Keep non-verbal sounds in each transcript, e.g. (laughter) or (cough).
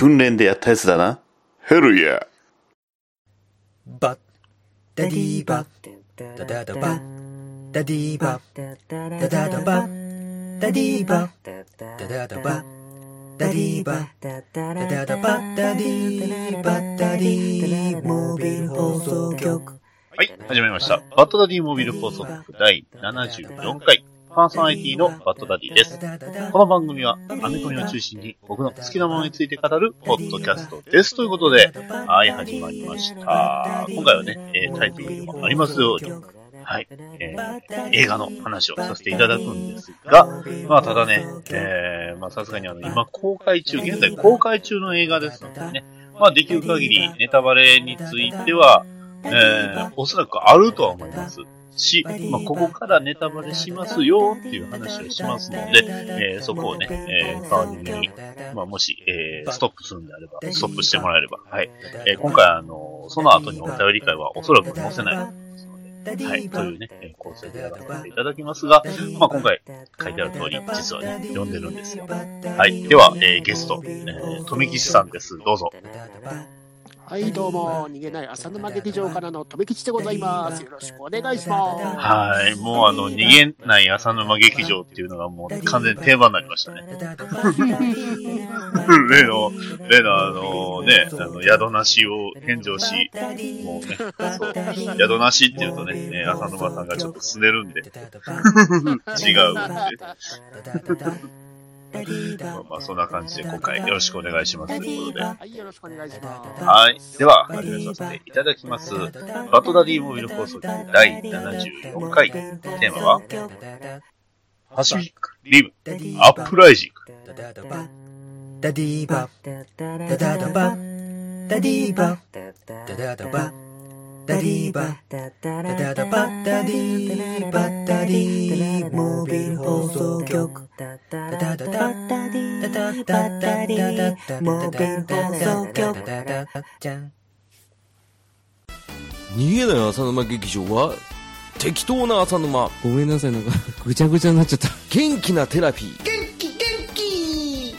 訓練でやったやつだな。ヘルヤ。バッダディーバッダダダバッダディーバッダダダバッダディーバッダダダバッダディーバッダダダバッダディーバッダディーモービル放送局はい、始まりました。バッドダディモビル放送局第74回。パーソナリティのバッドダディです。この番組は、アメコミを中心に僕の好きなものについて語るポッドキャストです。ということで、はい、始まりました。今回はね、えータイトルにもありますように、はい、えー映画の話をさせていただくんですが、まあ、ただね、えー、まあ、さすがにあの、今公開中、現在公開中の映画ですのでね、まあ、できる限りネタバレについては、えー、おそらくあるとは思います。し、まあ、ここからネタバレしますよっていう話をしますので、えーそこをね、えー代わりに、まあ、もし、えーストップするんであれば、ストップしてもらえれば、はい。えー今回、あの、その後にお便り会はおそらく載せないと思いますので、はい、というね、構成でやらせていただきますが、まあ、今回書いてある通り、実はね、読んでるんですよ。はい。では、えーゲスト、えー、富吉さんです。どうぞ。はい、どうも、逃げない浅沼劇場からの留吉でございます。よろしくお願いします。はい。もうあの、逃げない浅沼劇場っていうのがもう完全に定番になりましたね。(laughs) 例の、例のあのね、あの、宿なしを返上し、もうね、そう、宿なしっていうとね、ね浅沼さんがちょっとすねるんで、違うって。まあ、まあ、そんな感じで今回よろしくお願いしますということで。はい、よろしくお願いします。はい。では、始めさせていただきます。バトダディモビル放送局第74回。テーマは、パシフィック、リム、アップライジング。ダディーバッダダダバッダディーバッダダダバタリー。バダダダバッタリー。バッタリー。モービル放送局。ダダダダッタリーダッタリーモービル放送局じゃん逃げない浅沼劇場は適当な浅沼ごめんなさいなんかぐちゃぐちゃになっちゃった元気なテラピー元気元気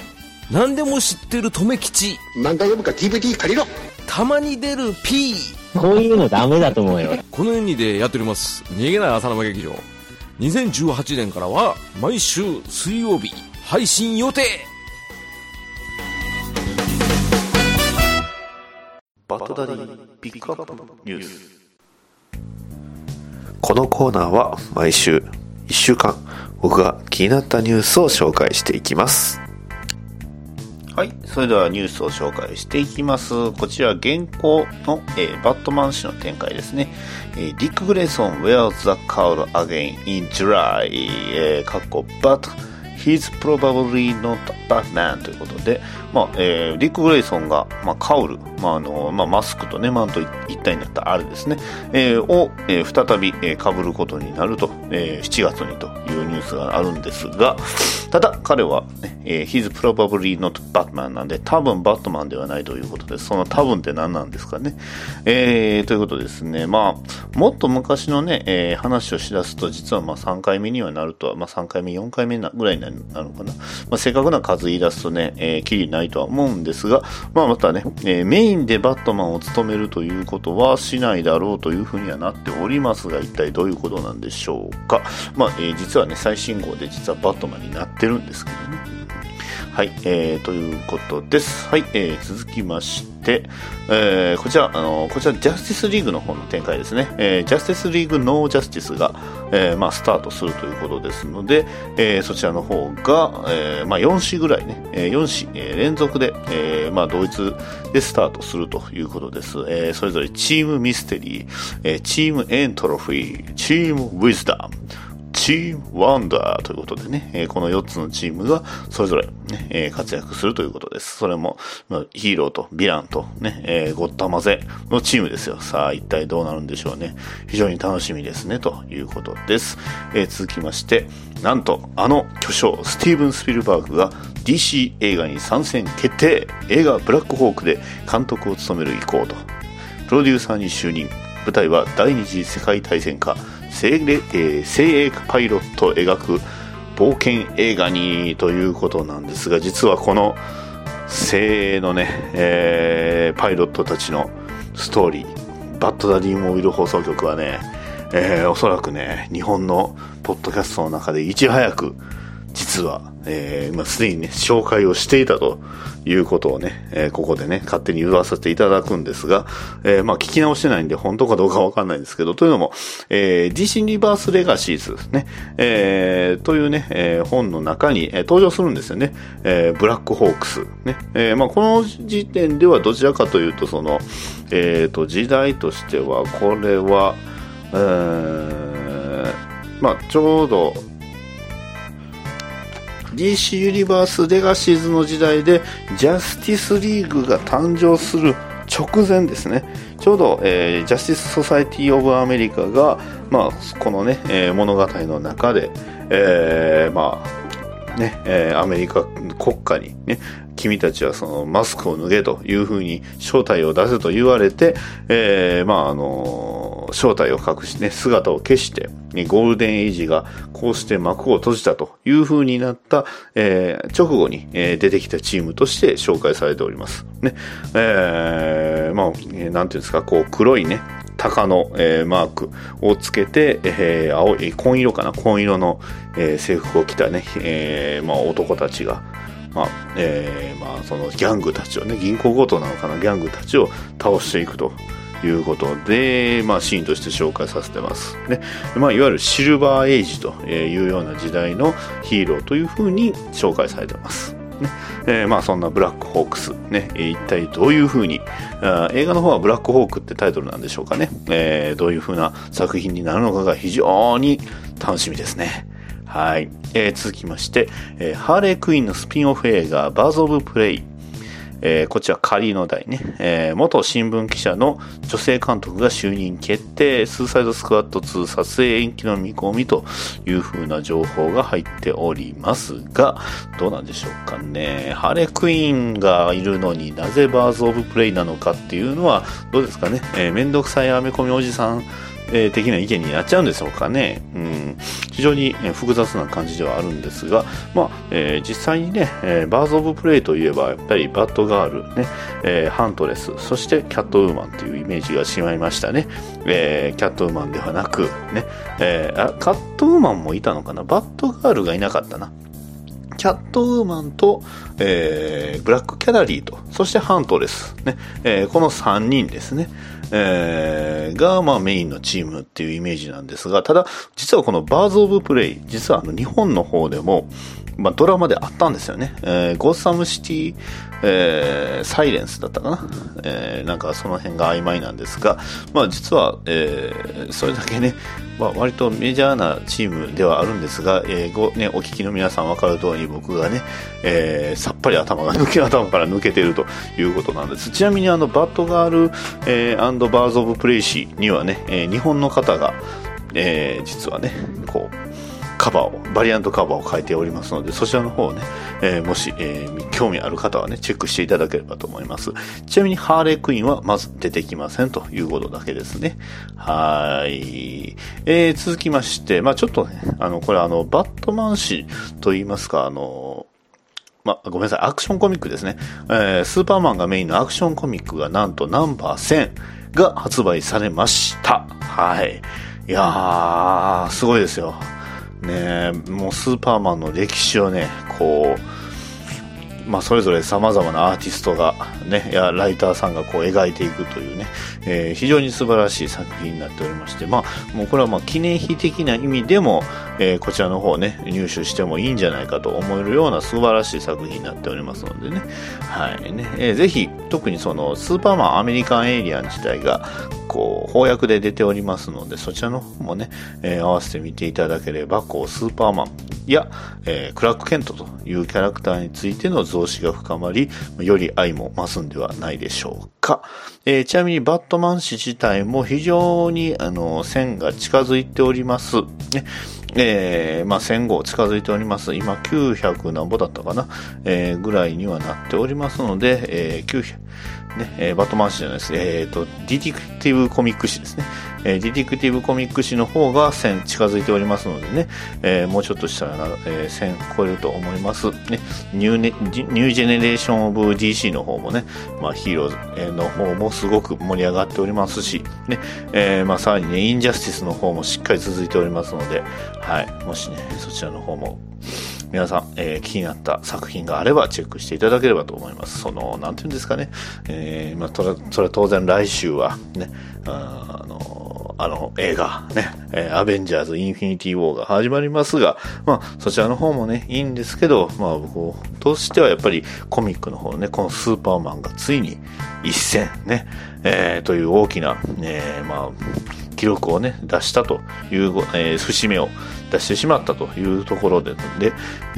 何でも知ってる留吉何回読むか DVD 借りろたまに出る P こういうのダメだと思うよ。この2でやっております。逃げない浅沼劇場。2018年からは毎週水曜日配信予定。バッドダディピックアップニュース。このコーナーは毎週1週間僕が気になったニュースを紹介していきますはい。それではニュースを紹介していきます。こちら、現行の、えーバットマン氏の展開ですね。えーディック・グレイソン wears the cowl again in July、えー、かっこ but he's probably not Batman ということで、まあ、えーディック・グレイソンが、まあ、カウル、まあ、あの、まあ、マスクとね、マント一体になったあれですね、えーを、えー再び、えー被ることになると、えー7月にというニュースがあるんですが、ただ彼は、ね、えー he's probably not Batman なんで、多分バットマンではないということです。その多分って何なんですかね。えーということですね。まあ、もっと昔のね、えー話をしだすと、実はまあ3回目にはなるとは、まあ3回目、4回目ぐらいになるなのかな。まあ、正確な数言い出すとね、えー、きりないとは思うんですが、まあまたね、えーメインでバットマンを務めるということはしないだろうというふうにはなっておりますが、一体どういうことなんでしょうか。まあ、えー実はね、最新号で実はバットマンになってるんですけどね。はい、えー、ということです。はい、えー、続きまして、えー、こちら、あの、こちら、ジャスティスリーグの方の展開ですね。えー、ジャスティスリーグノージャスティスが、えー、まあ、スタートするということですので、えー、そちらの方が、えー、まあ、4試ぐらいね、えー、4試、えー連続で、えー、まあ、同一でスタートするということです。えー、それぞれチームミステリー、えー、チームエントロフィー、チームウィズダム、チームワンダーということでね、えーこの4つのチームがそれぞれ、ねえー活躍するということです。それも、まあヒーローとヴィランとね、えーごったまぜのチームですよ。さあ、一体どうなるんでしょうね。非常に楽しみですね、ということです。えー続きまして、なんと、あの巨匠、スティーブン・スピルバーグが DC 映画に参戦決定映画ブラックホークで監督を務める意向と。プロデューサーに就任舞台は第二次世界大戦下精霊、えー精鋭パイロットを描く冒険映画にということなんですが実はこの精鋭のね、えーパイロットたちのストーリー、バッドダディモービル放送局はね、えーおそらくね、日本のポッドキャストの中でいち早く、実は、えー、まあ、すでにね、紹介をしていたということをね、えーここでね、勝手に言わせていただくんですが、えーまあ、聞き直してないんで、本当かどうかわかんないんですけど、というのも、えー、DC リバースレガシーズですね、えーというね、えー本の中に、えー登場するんですよね、えーブラックホークス。ね、えーまあ、この時点ではどちらかというと、その、えーと、時代としては、これは、えーまあ、ちょうど、DC ユニバースレガシーズの時代でジャスティスリーグが誕生する直前ですね。ちょうど、えージャスティス・ソサイティ・オブ・アメリカが、まあ、このね、えー物語の中で、えーまあねえーアメリカ国家にね君たちはそのマスクを脱げというふうに正体を出せと言われて、えーまああの正体を隠しね姿を消してゴールデンエイジがこうして幕を閉じたというふうになった、えー直後に、えー出てきたチームとして紹介されております。ね。えーまあ、えーなんていうんですか、こう黒いね、鷹の、えーマークをつけて、えー青い、紺色かな、紺色の、えー制服を着たね、えーまあ、男たちが、まあ、えーまあ、そのギャングたちをね、銀行強盗なのかな、ギャングたちを倒していくということで、まあ、シーンとして紹介させてます。ね。まあ、いわゆるシルバーエイジというような時代のヒーローというふうに紹介されてます。ねえーまあそんなブラックホークス、ね、一体どういうふうにあ映画の方はブラックホークってタイトルなんでしょうかね、えーどういうふうな作品になるのかが非常に楽しみですね。はい。えー続きまして、えーハーレークイーンのスピンオフ映画、バーズ・オブ・プレイ。えーこちら仮の題ね、えー元新聞記者の女性監督が就任決定、スーサイドスクワット2撮影延期の見込みという風な情報が入っておりますが、どうなんでしょうかね。ハレクイーンがいるのになぜバーズ・オブ・プレイなのかっていうのは、どうですかね。えーめんどくさいアメコミおじさん、え的な意見になっちゃうんでしょうかね。うん、非常にえ複雑な感じではあるんですが、まあ、えー実際にね、えーバーズ・オブ・プレイといえば、やっぱりバッドガール、ね、えハントレス、そしてキャットウーマンというイメージがしまいましたね。えキャットウーマンではなく、ね、えあ、カットウーマンもいたのかな？バッドガールがいなかったな。キャットウーマンと、えーブラックキャラリーと、そしてハントレス、ね。えーこの3人ですね、えーが、まあ、メインのチームっていうイメージなんですが、ただ、実はこのバーズ・オブ・プレイ、実はあの日本の方でも、まあ、ドラマであったんですよね。えーゴッサムシティ、えーサイレンスだったかな、えーなんかその辺が曖昧なんですが、まあ実は、えーそれだけね、まあ割とメジャーなチームではあるんですが、えーごね、お聞きの皆さん分かる通り僕がね、えーさっぱり頭が抜け、頭から抜けてるということなんです。ちなみにあの、バットガール、えー Birds of Prey 誌にはね、えー日本の方が、えー実はね、こう、カバーを、バリアントカバーを書いておりますので、そちらの方をね、えーもし、えー興味ある方はね、チェックしていただければと思います。ちなみに、ハーレークイーンはまず出てきませんということだけですね。はい。えー続きまして、まあちょっとね、あの、これあの、バットマン誌と言いますか、あの、ま、ごめんなさい、アクションコミックですね。えースーパーマンがメインのアクションコミックがなんとナンバー1000が発売されました。はい。いやー、すごいですよ。ねもうスーパーマンの歴史をね、こう、まあ、それぞれ様々なアーティストが、ね、や、ライターさんがこう描いていくというね、えー非常に素晴らしい作品になっておりまして、まあ、もうこれはまあ記念碑的な意味でも、えーこちらの方ね、入手してもいいんじゃないかと思えるような素晴らしい作品になっておりますのでね、はい。ね、えーぜひ、特にその、スーパーマンアメリカンエイリアン自体が、こう、翻訳で出ておりますので、そちらの方もね、えー合わせてみていただければ、こう、スーパーマンや、えークラーク・ケントというキャラクターについての増資が深まり、より愛も増すんではないでしょうか。えーちなみにバットマン氏自体も非常にあの線が近づいております。ね。えーまあ、1000号近づいております。今900何ぼだったかな、えーぐらいにはなっておりますので、えー900ね、えーバットマン誌じゃないです。えっ、と、 Detective Comic 誌ですね。えー Detective Comic 誌の方が1000近づいておりますのでね、えーもうちょっとしたらな、えー1000超えると思います。ね、 New ね、New Generation of DC の方もね、まあ、ヒーローズえーの方もすごく盛り上がっておりますし、ね、えーまあ、さらにね、インジャスティスの方もしっかり続いておりますので、はい、もしね、そちらの方も、皆さん、えー気になった作品があればチェックしていただければと思います。その、なんていうんですかね、えーまあ、それそれは当然来週はね、あの、あの映画ね、アベンジャーズ・インフィニティ・ウォーが始まりますが、まあ、そちらの方もね、いいんですけど、まあ、僕としてはやっぱりコミックの方ね、このスーパーマンがついに一戦ね、えーという大きな、えーまあ、記録をね、出したという、えー節目を出してしまったというところで、で、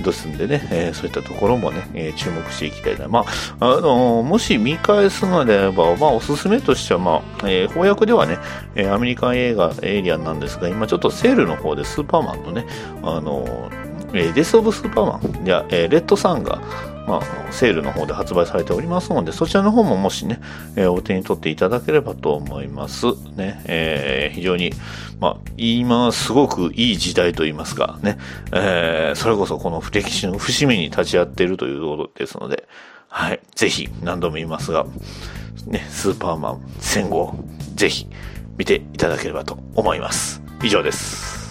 ですんでね、えーそういったところもね、えー注目していきたいな。まあ、あのーもし見返すのであれば、まあ、おすすめとしては、まあ、えー翻訳ではね、えーアメリカン映画、エイリアンなんですが、今ちょっとセールの方でスーパーマンのね、あのーえーデス・オブ・スーパーマンいや、えーレッドサンが、まあ、セールの方で発売されておりますので、そちらの方ももしね、えーお手に取っていただければと思います。ね、えー非常に、まあ、今すごくいい時代といいますか、ね、えーそれこそこの歴史の節目に立ち会っているということですので、はい、ぜひ何度も言いますが、ね、スーパーマン1000号、ぜひ見ていただければと思います。以上です。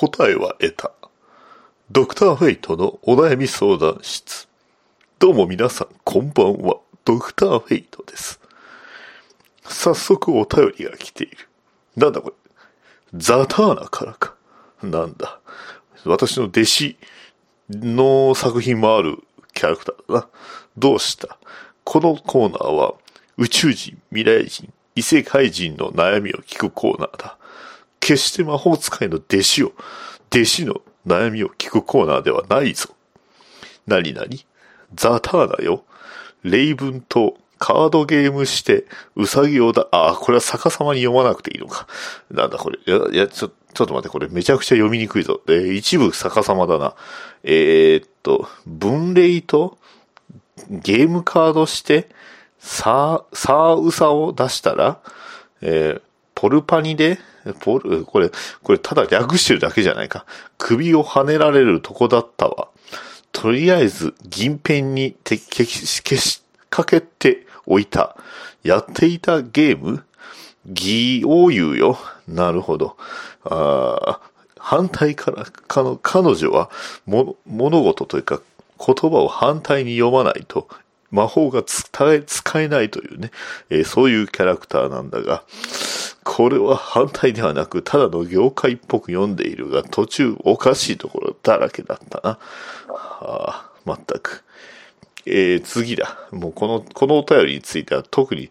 答えは得た。ドクターフェイトのお悩み相談室。どうも皆さん、こんばんは。ドクターフェイトです。早速お便りが来ている。なんだこれ。ザターナからか。なんだ。私の弟子の作品もあるキャラクターだな。どうしたこのコーナーは宇宙人、未来人、異世界人の悩みを聞くコーナーだ。決して魔法使いの弟子を、弟子の悩みを聞くコーナーではないぞ。なになにザターナよ。レイブンとカードゲームして、ウサギをだ、ああ、これは逆さまに読まなくていいのか。なんだこれ？いや、いや、ちょ、ちょっと待って、これめちゃくちゃ読みにくいぞ。えー一部逆さまだな。えーっと、分類とゲームカードして、さあ、さあうさを出したら、えーポルパニで、ポル、これ、これただ略してるだけじゃないか。首を跳ねられるとこだったわ。とりあえず、銀ペンにて消し、消しかけておいた。やっていたゲーム？義を言うよ。なるほど。あ反対から、かの、彼女は、も、物事というか、言葉を反対に読まないと、魔法が使え、ないというね、えーそういうキャラクターなんだが、これは反対ではなく、ただの業界っぽく読んでいるが、途中おかしいところだらけだったな。はあ、まったく。えー、次だ。もうこの、このお便りについては特に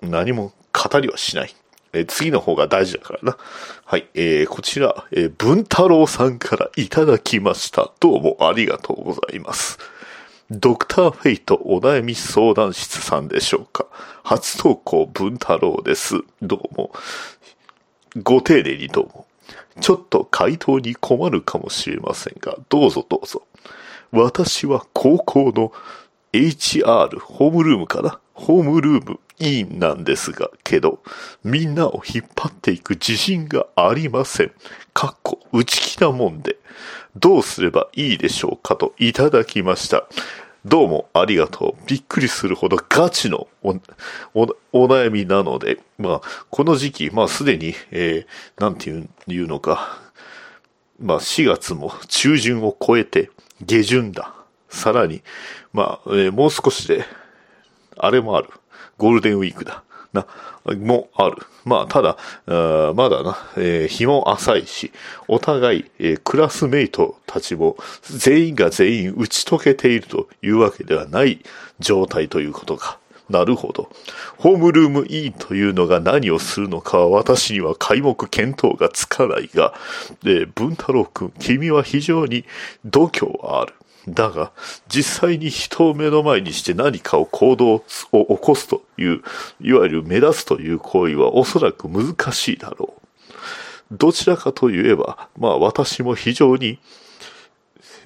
何も語りはしない。えー次の方が大事だからな。はい。えー、こちら、えー、文太郎さんからいただきました。どうもありがとうございます。ドクターフェイトお悩み相談室さんでしょうか？初投稿文太郎です。どうも。ご丁寧にどうも。ちょっと回答に困るかもしれませんが、どうぞどうぞ。私は高校の HR、ホームルームかなホームルーム委員なんですが、けど、みんなを引っ張っていく自信がありません。かっこ、内気なもんで。どうすればいいでしょうかといただきました。どうもありがとう。びっくりするほどガチのお、お、お悩みなので、まあ、この時期、まあすでに、えー、なんていう、いうのか、まあ4月も中旬を超えて下旬だ。さらに、まあ、えーもう少しで、あれもある。ゴールデンウィークだ。な、もある。まあ、ただ、まだな、えー日も浅いし、お互い、えークラスメイトたちも全員が全員打ち解けているというわけではない状態ということか。なるほど。ホームルームインというのが何をするのかは私には皆目見当がつかないが、えー、文太郎くん、君は非常に度胸はある。だが、実際に人を目の前にして何かを行動を起こすという、いわゆる目立つという行為はおそらく難しいだろう。どちらかといえば、まあ私も非常に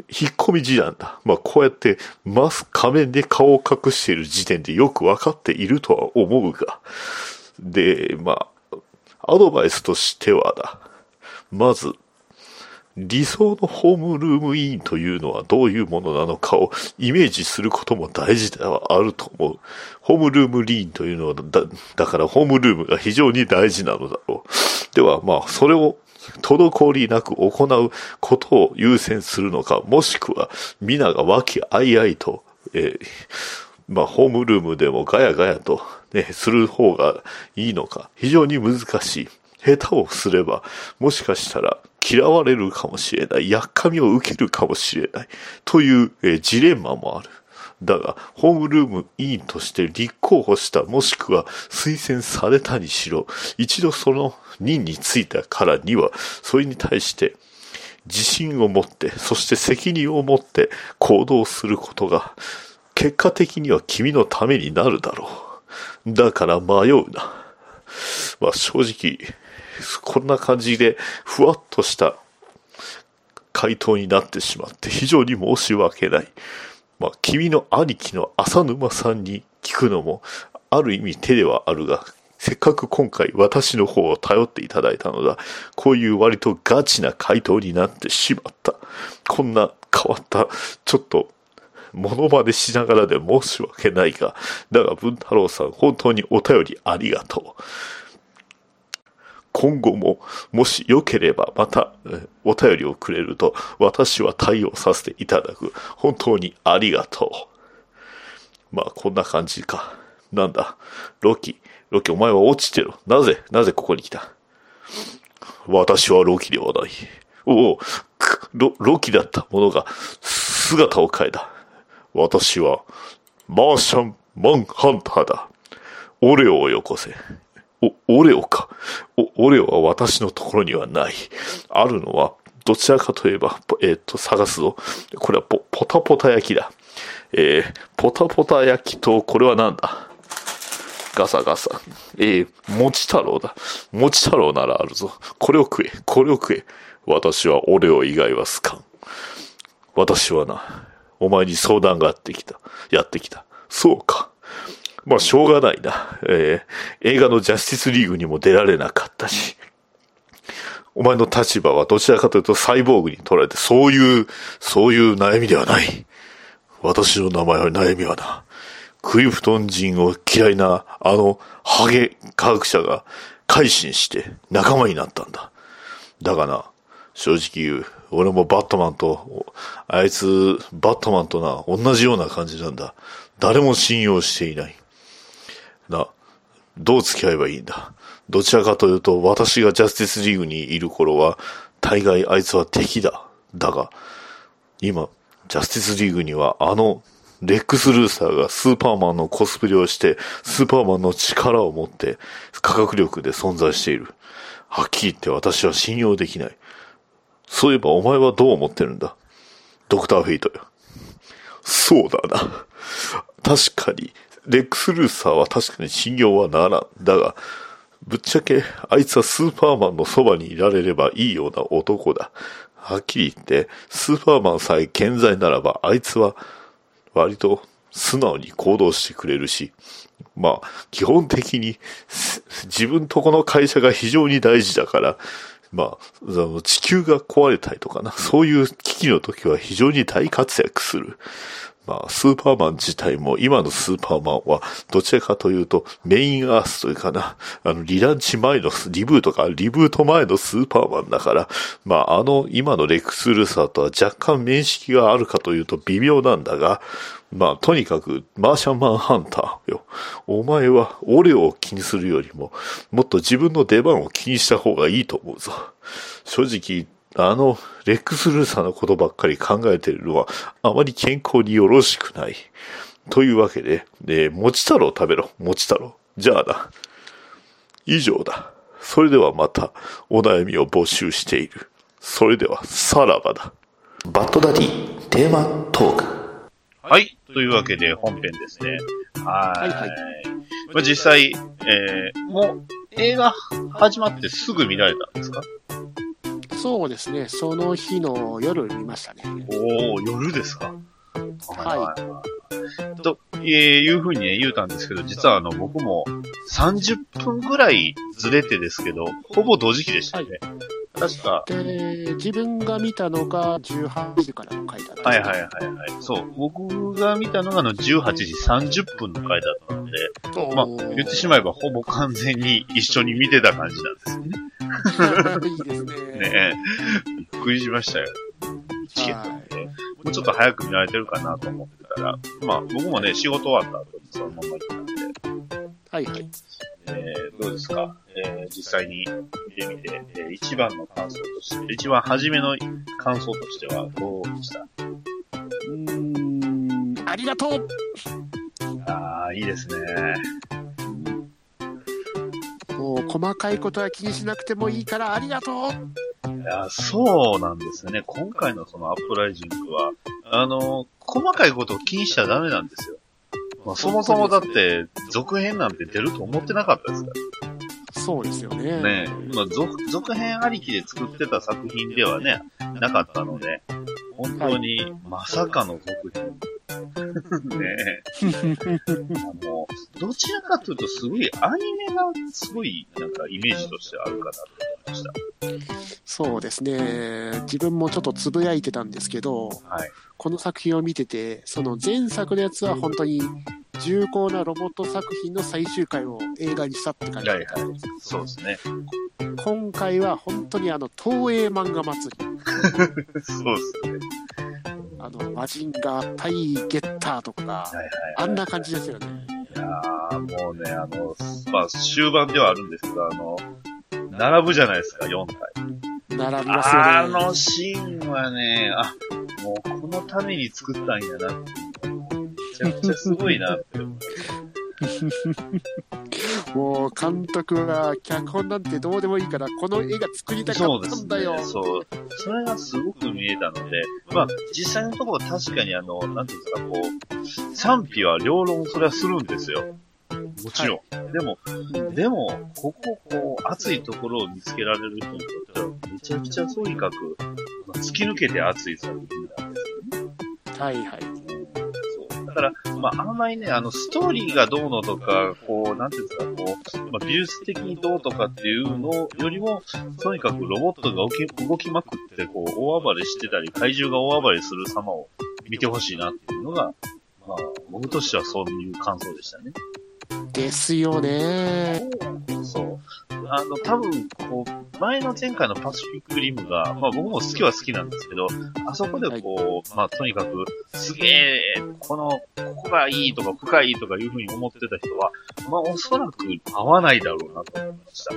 引っ込み思案だ。まあこうやってマス仮面で顔を隠している時点でよくわかっているとは思うが。で、まあ、アドバイスとしてはだ。まず、理想のホームルームインというのはどういうものなのかをイメージすることも大事ではあると思う。ホームルームリーンというのはだ、だからホームルームが非常に大事なのだろう。では、まあ、それを滞りなく行うことを優先するのか、もしくは皆が和気あいあいと、えー、まあ、ホームルームでもガヤガヤとね、する方がいいのか、非常に難しい。下手をすれば、もしかしたら嫌われるかもしれない、やっかみを受けるかもしれない、という、えー、ジレンマもある。だが、ホームルーム委員として立候補した、もしくは推薦されたにしろ、一度その任に就いたからには、それに対して自信を持って、そして責任を持って行動することが、結果的には君のためになるだろう。だから迷うな。まあ正直、(laughs) こんな感じで、ふわっとした回答になってしまって非常に申し訳ない。まあ、君の兄貴の浅沼さんに聞くのも、ある意味手ではあるが、せっかく今回私の方を頼っていただいたのだ。こういう割とガチな回答になってしまった。こんな変わった、ちょっと、モノマネしながらで申し訳ないが、だが文太郎さん本当にお便りありがとう。今後も、もしよければまたお便りをくれると、私は対応させていただく。本当にありがとう。まあ、こんな感じか。なんだ？ロキ、ロキお前は落ちてろ。なぜ、なぜここに来た？私はロキではない。おお、ロ、ロキだったものが姿を変えた。私は、マーシャン・マンハンターだ。オレオをよこせ。お、オレオか。お、オレオは私のところにはない。あるのは、どちらかといえば、えっ、と、探すぞ。これはポ、ポタポタ焼きだ。えー、ポタポタ焼きと、これは何だ？ガサガサ。えー、餅太郎だ。餅太郎ならあるぞ。これを食え、これを食え。私はオレオ以外は好かん。私はな、お前に相談があってきた。やってきた。そうか。まあ、しょうがないな。えー、映画のジャスティスリーグにも出られなかったし。お前の立場はどちらかというとサイボーグに取られて、そういう、そういう悩みではない。私の名前は悩みはな。クリフトン人を嫌いな、あの、ハゲ科学者が改心して仲間になったんだ。だがな、正直言う、俺もバットマンと、あいつ、バットマンとな、同じような感じなんだ。誰も信用していない。な、どう付き合えばいいんだ？どちらかというと、私がジャスティスリーグにいる頃は、大概あいつは敵だ。だが、今、ジャスティスリーグにはあの、レックス・ルーサーがスーパーマンのコスプレをして、スーパーマンの力を持って、科学力で存在している。はっきり言って私は信用できない。そういえばお前はどう思ってるんだ？ドクター・フェイトよ。そうだな。確かに、レックス・ルーサーは確かに信用はならん。だが、ぶっちゃけ、あいつはスーパーマンのそばにいられればいいような男だ。はっきり言って、スーパーマンさえ健在ならば、あいつは、割と素直に行動してくれるし、まあ、基本的に、自分とこの会社が非常に大事だから、まあ、地球が壊れたりとかな、そういう危機の時は非常に大活躍する。まあ、スーパーマン自体も、今のスーパーマンは、どちらかというと、メインアースというかな、あの、リランチ前の、リブートか、リブート前のスーパーマンだから、まあ、あの、今のレックス・ルーサーとは若干面識があるかというと微妙なんだが、まあ、とにかく、マーシャンマンハンターよ。お前は、俺を気にするよりも、もっと自分の出番を気にした方がいいと思うぞ。正直、あの、レックス・ルーサーのことばっかり考えているのは、あまり健康によろしくない。というわけで、えー、餅太郎食べろ、餅太郎。じゃあな。以上だ。それではまたお悩みを募集している。それではさらばだ。バッドダディテーマトーク。はい。というわけで本編ですね。はい。はいはいまあ、実際、えー、もう映画始まってすぐ見られたんですか？そうですね、その日の夜見ましたね。おお夜ですか？はいい。と、えー、いうふうにね、言うたんですけど、実はあの、僕も30分ぐらいずれてですけど、ほぼ同時期でしたね。確か、で、自分が見たのが18時からの回だったはいはいはいはい。そう。僕が見たのがあの18時30分の回だったので、まあ、言ってしまえばほぼ完全に一緒に見てた感じなんですよね。いいですね。ねえ。びっくりしましたよ。チケット見て。もうちょっと早く見られてるかなと思ってたら、まあ僕もね、仕事終わった後にそのまま行ったんで、はいはい。えー、どうですか、えー、実際に見てみて、えー、一番の感想として、一番初めの感想としてはどうでした？うーん、ありがとうああ、いいですね。もう細かいことは気にしなくてもいいからありがとういや、そうなんですよね。今回のそのアップライジングは、あの、細かいことを気にしちゃダメなんですよ。まあ、そもそもだって、続編なんて出ると思ってなかったですかそうですよね。らね。まあ、続、続編ありきで作ってた作品ではね、なかったので、本当に、まさかの続編。(laughs) ねえ。あの、どちらかというと、すごい、アニメがすごい、なんか、イメージとしてあるかなと思いました。そうですね。自分もちょっとつぶやいてたんですけど、はい。この作品を見てて、その前作のやつは本当に重厚なロボット作品の最終回を映画にしたって感じだったんですけどそうですね。今回は本当にあの、東映漫画祭り。(laughs) そうですね。あの、マジンガー対ゲッターとか、はいはい。あんな感じですよね。いやーもうね、あの、まあ、終盤ではあるんですけど、あの、並ぶじゃないですか、4体。並びますよね。あのシーンはね、あ、もうこのために作ったんやなってちゃくちゃすごいなって思う。(laughs) もう監督は脚本なんてどうでもいいから、この映画作りたかそうですったんだよ。ね。そう。それがすごく見えたので、まあ、実際のところ確かにあの、なんていうんですか、こう、賛否は両論それはするんですよ。もちろん。でも、でも、ここ、こう、熱いところを見つけられる人にとっては、めちゃくちゃとにかく、まあ突き抜けて熱い作品なんですよね。はいはい。から、まあ、あんまりね、あの、ストーリーがどうのとか、こう、なんていうんですか、こう、まあ、美術的にどうとかっていうのよりも、とにかくロボットが動き動きまくって、こう、大暴れしてたり、怪獣が大暴れする様を見てほしいなっていうのが、まあ、僕としてはそういう感想でしたね。ですよね。そう。あの、多分、こう、前の前回のパシフィックリムが、まあ僕も好きは好きなんですけど、あそこでこう、まあとにかく、すげえ、この、ここがいいとか深いとかいうふうに思ってた人は、まあおそらく合わないだろうなと思いました。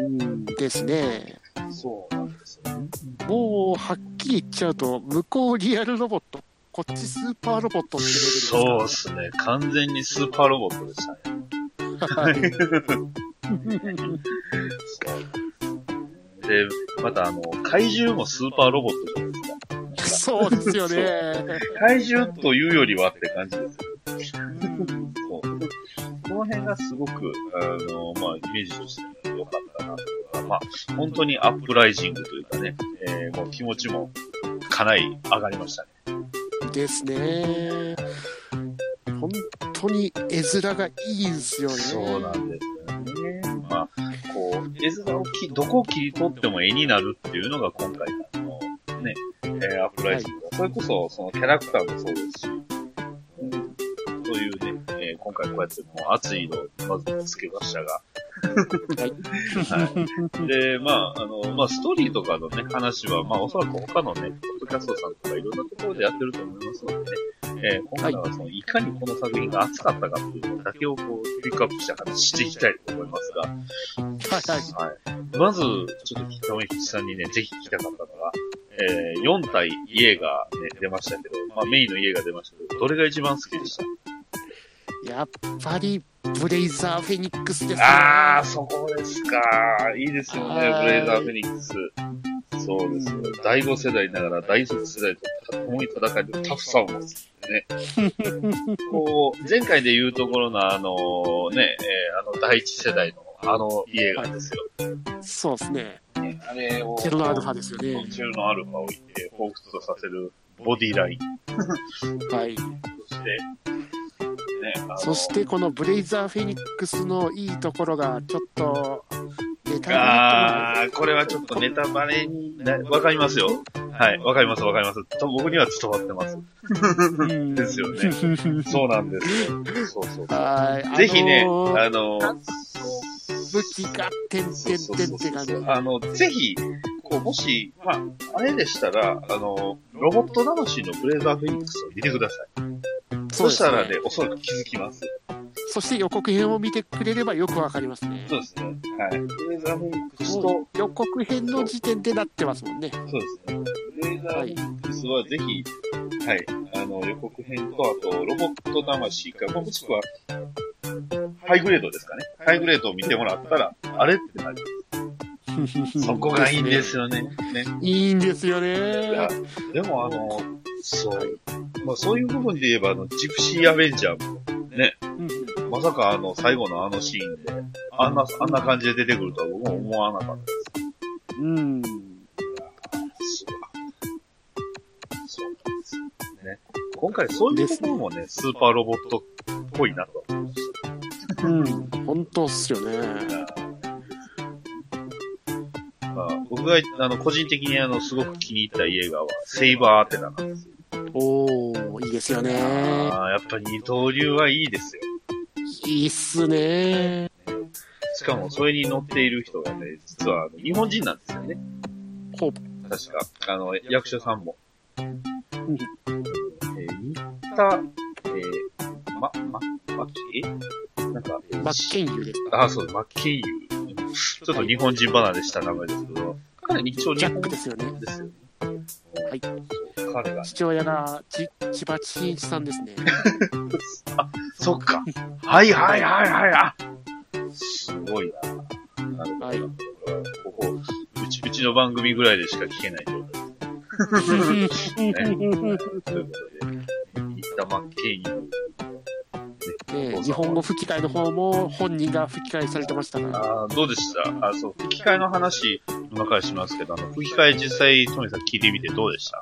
うんですね。そうなんですよね。もう、はっきり言っちゃうと、向こうリアルロボット、こっちスーパーロボットってレベルですからそうですね。完全にスーパーロボットでしたね。そう。で、またあの、怪獣もスーパーロボットじゃないですか。そうですよね。怪獣というよりはって感じですよそう。この辺がすごく、あの、まあ、イメージとして良かったなというか。まあ、本当にアップライジングというかね、えー、もう気持ちもかなり上がりましたね。ですね。本当に絵面がいいんすよね。そうなんですよね。まあ、こう、絵面をき、どこを切り取っても絵になるっていうのが今回の、ね、えー、アップライジング、それこそ、そのキャラクターもそうですし、うん、そういうね、えー今回こうやってもう熱い色をまずつけましたが、はい。で、まあ、あの、まあ、ストーリーとかのね、話は、まあ、おそらく他のね、ポッドキャストさんとかいろんなところでやってると思いますのでね、えー今回はその、いかにこの作品が熱かったかっていうのだけをこう、ピックアップした話していきたいと思いますが、はいはい。はい。まず、ちょっと北尾吉さんにね、ぜひ聞きたかったのが、えー、4体家が、ね、出ましたけど、まあメインの家が出ましたけど、どれが一番好きでした？やっぱり、ブレイザーフェニックスですね。あー、そこですか。いいですよね、はいブレイザーフェニックス。そうですよ。第5世代ながら第6世代と共に戦えるタフさを持つね。こう、前回で言うところのあのね、えーあの第1世代のあの映画ですよ。そうですね。あれを。チェルノアルファですよね。チェルノアルファを置いて、彷彿とさせるボディライン。(laughs) はい。そして、ね、そして、このブレイザーフェニックスのいいところが、ちょっと、ネタバあー、これはちょっとネタバレにな、わかりますよ。はい、わかります、わかります。と僕には伝わってます。ですよね。そうなんですよ。そうそう。ぜひね、あのー武器が、てんてんてんって感じ。あの、ぜひ、こう、もし、まあ、あれでしたら、あの、ロボット魂のブレイザーフェニックスを見てください。そしたらね、おそらく気づきます。そして予告編を見てくれればよくわかりますね。そうですね。はい。ブレイザーフェニックスと、予告編の時点でなってますもんね。そうですね。ブレイザーフェニックスはぜひ、はい、あの、予告編と、あと、ロボット魂か、もしくは、ハイグレードですかね。ハイグレードを見てもらったら、あれってなる。(laughs) そこがいいんですよね。ね。いいんですよいやね。でもあの、そう。まあそういう部分で言えば、あの、ジプシーアベンジャーも、まさかあの、最後のあのシーンで、あんな、あんな感じで出てくるとは僕も思わなかったです。うん。そうんです。ね。今回そういうところもね、スーパーロボットっぽいなと思いましうん。本当っすよね。た。まあ、僕が、あの、個人的にあの、すごく気に入った映画は、セイバーアテナなんですよ。おー、いいですよね。ああ、やっぱり二刀流はいいですよ。いいっすね。しかも、それに乗っている人がね、実は、あの日本人なんですよね。ほう。確か。あの、役者さんも。うんえー、新田、えー、ま、ま、まきなんか、えーマッケンユーです。あ、そう、マッケンユー。ちょっと日本人離れした名前ですけど、彼一応日本クですよね。ですよね。はい彼が、父親がち千葉真一さんですね。(laughs) そっか。はいはいはいはい、あすごいな。なるほど。はいここ、うち、うちの番組ぐらいでしか聞けない状態です。(laughs) ね。ということで、新田マッケンユー。ね日本語吹き替えの方も本人が吹き替えされてましたから。あーどうでした？あ、そう、吹き替えの話、今からしますけど、あの、吹き替え実際、トミさん聞いてみてどうでした？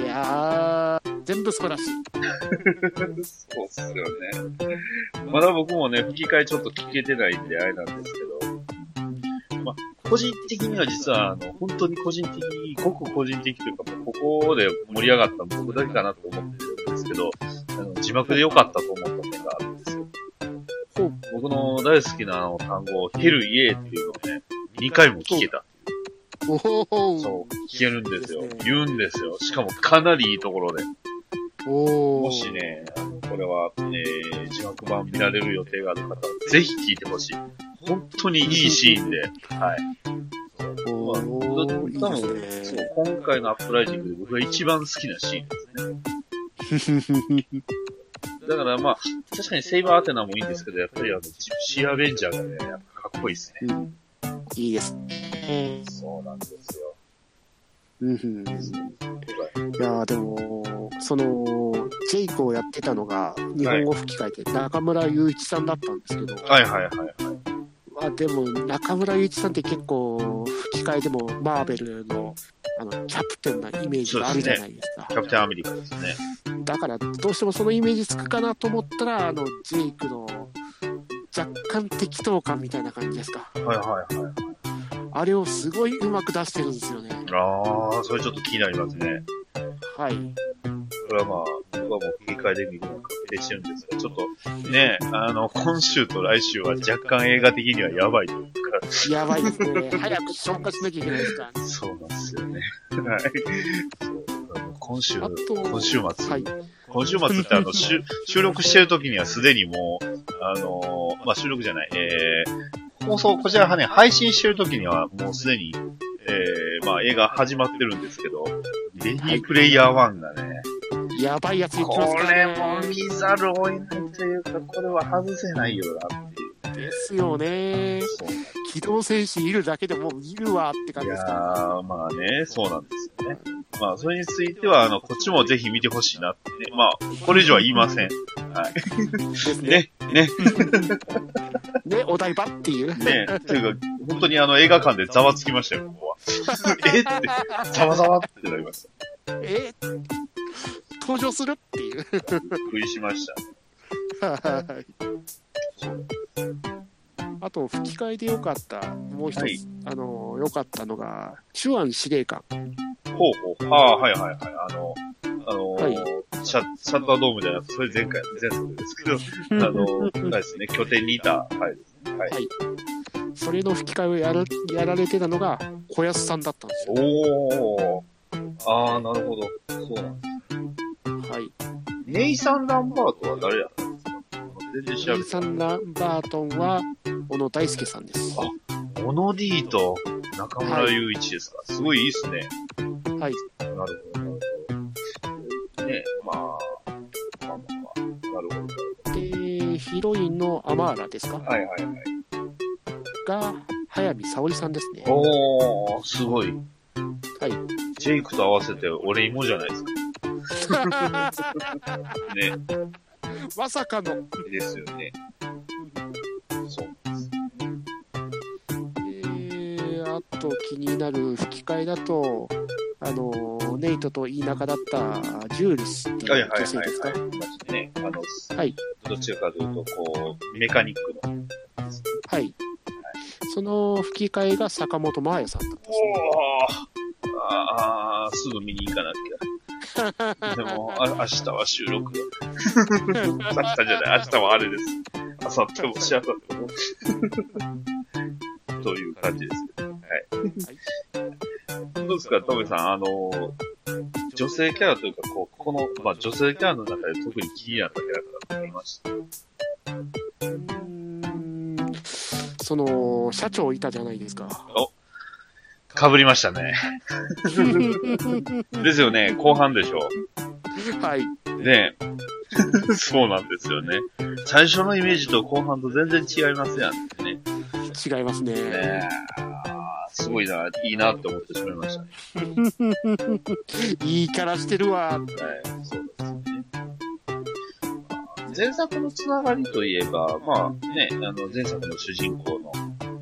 いやー、全部素晴らしい。(laughs) そうっすよね。まだ僕もね、吹き替えちょっと聞けてないんで、あれなんですけど、まあ、個人的には実は、あの、本当に個人的に、ごく個人的というか、もうここで盛り上がったの僕だけかなと思ってるんですけど、あの字幕で良かったと思った点があるんですよ。僕の大好きなあの単語、ヘルイエーっていうのをね、2回も聞けた。おーそう、聞けるんですよいいですね。言うんですよ。しかもかなりいいところで。おーもしね、あの、これは、えー、字幕版見られる予定がある方は、ぜひ聞いてほしい。本当にいいシーンで、(laughs) はい。お多で分、すね。そう、今回のアップライジングで僕が一番好きなシーンですね。だからまあ、確かにセイバーアテナもいいんですけど、やっぱりあの、ジプシーアベンジャーがね、やっぱかっこいいですね。うんいいです。そうなんですよ。うんうんいやーでも、その、ジェイクをやってたのが、日本語吹き替えて中村雄一さんだったんですけど、はいはいはいはい。まあでも、中村雄一さんって結構、吹き替えでもマーベルの、あの、キャプテンなイメージがあるじゃないですか。キャプテンアメリカですね。だから、どうしてもそのイメージつくかなと思ったら、あの、ジェイクの、若干適当感みたいな感じですか。はいはいはい。あれをすごいうまく出してるんですよね。ああ、それちょっと気になりますね。はい。これはまあ、僕はもう振り返りで見るのを確定してるんですが、ちょっと、ね、あの、今週と来週は若干映画的にはやばいというか、やばいですね。早く消化しなきゃいけないですから。そうなんですよね。はい。今週、あと、今週末、はい。今週末ってあの、収収録してる時にはすでにもう、あのーまあ、収録じゃない、えー、放送、こちらはね、配信してる時にはもうすでに、えー、まあ、映画始まってるんですけど、レディープレイヤー1がね、やばいやつ言ってますこ。れも見ざるを得ないというか、これは外せないよなっていう。ですよね。そう機動戦士いるだけでもう見るわって感いやじですかー、まあね、そうなんですよね。まあ、それについては、あの、こっちもぜひ見てほしいなってね。まあ、これ以上は言いません。はい。ですね。ね、ね、ね、お台場っていう。(laughs) ね。というか、本当にあの、映画館でざわつきましたよ、ここは。(laughs) えって、ざわざわってなりました。(laughs) え？登場するっていう。びっくりしました。はいあと、吹き替えでよかった、もう一つ、はいあの、よかったのが、チュアン司令官。ほうほう。ああ、はいはいはい。あの、あのーはいシャ、シャッタードームじゃなくて、それ前回、前作ですけど、(laughs) あの、あれですね、拠点にいた、はい。はい。はいそれの吹き替えをやるやられてたのが、小安さんだったんですよ。おー。ああ、なるほど。そうなんです。はい。ネイサン・ランバートは誰や全然調べてン・ランバートンは、小野大輔さんです。あモノ D と中村雄一ですか、すごいいいっすね。はい。なるほど、なるほど。ね、まあ、まあまあまあ、なるほど。で、ヒロインのアマーラですか？はいはいはい。が、早見沙織さんですね。おー、すごい。はい。ジェイクと合わせて俺芋じゃないですか。(laughs) ね、まさかの。ですよね。そうです。えー、あと気になる吹き替えだと、あの、ネイトといい仲だったジューリスっていうはいはいはい女性ですか、はい。ましたね。あの、はい。どちらかというと、こう、メカニックの。はい。その吹き替えが坂本真綾さんだったんですね。ああ、すぐ見に行かなきゃ。でも、あ明日は収録だ。(laughs) 明日じゃない、明日はあれです。明後日もしあさっても。という感じですけど。はい。どうですか、トメさん、あの、女性キャラというか、こう、この、まあ、女性キャラの中で特に気になったキャラクターっていました？その、社長いたじゃないですか。かぶりましたね。(laughs) ですよね、後半でしょ。はい。ねそうなんですよね。最初のイメージと後半と全然違いますやんってね。違いますね。ねすごいな、いいなって思ってしまいましたね。(laughs) いいキャラしてるわ。はい、そうですね。前作のつながりといえば、まあね、あの、前作の主人公の、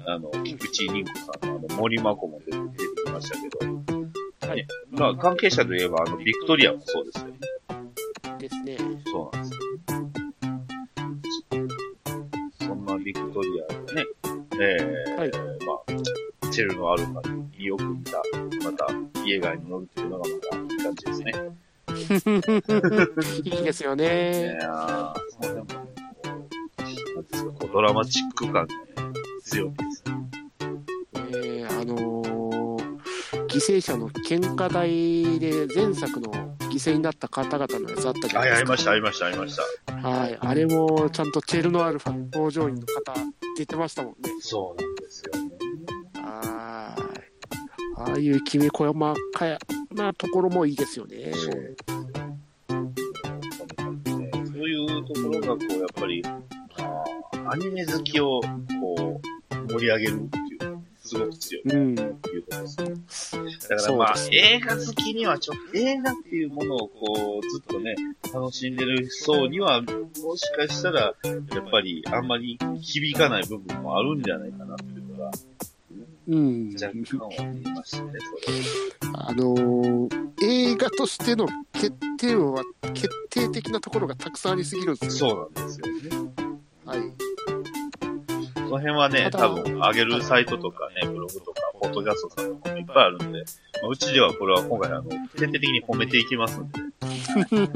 あの、菊池凛子さんのあの森真子も出てきましたけど、はいねまあ関係者といえば、あの、ビクトリアもそうですよね。ですね。そうなんですよ。そんなビクトリアのね、えーはいまあ、チェルノアルファによく似た、また、イエガーに乗るっていうのがまたいい感じですね。(laughs) いいですよねね。あーそう、なんですか、こうドラマチック感がです。えーあのー犠牲者の喧嘩台で前作の犠牲になった方々のやつあったじゃあ、ないですか。やりました、ありました、ありました。はい。あれもちゃんとチェルノアルファ搭乗員の方出てましたもんね。そうなんですよね。はーい。ああいうきめ細かなところもいいですよね。そういうところが、こう、やっぱり、アニメ好きを、こう、盛り上げるっていう、すごく強いうん。ということですね。だからまあ、そう映画好きにはちょっと、映画っていうものをこう、ずっとね、楽しんでる層には、もしかしたら、やっぱりあんまり響かない部分もあるんじゃないかなっていうのが、うん。若干は見えましたね、それ。あのー映画としての決定は、決定的なところがたくさんありすぎるんですよ。そうなんですよね。はい。その辺はね、多分、上げるサイトとかね、ブログとか、ポッドキャストさんとかもいっぱいあるんで、まあうちではこれは今回、あの、徹底的に褒めていきますんで。という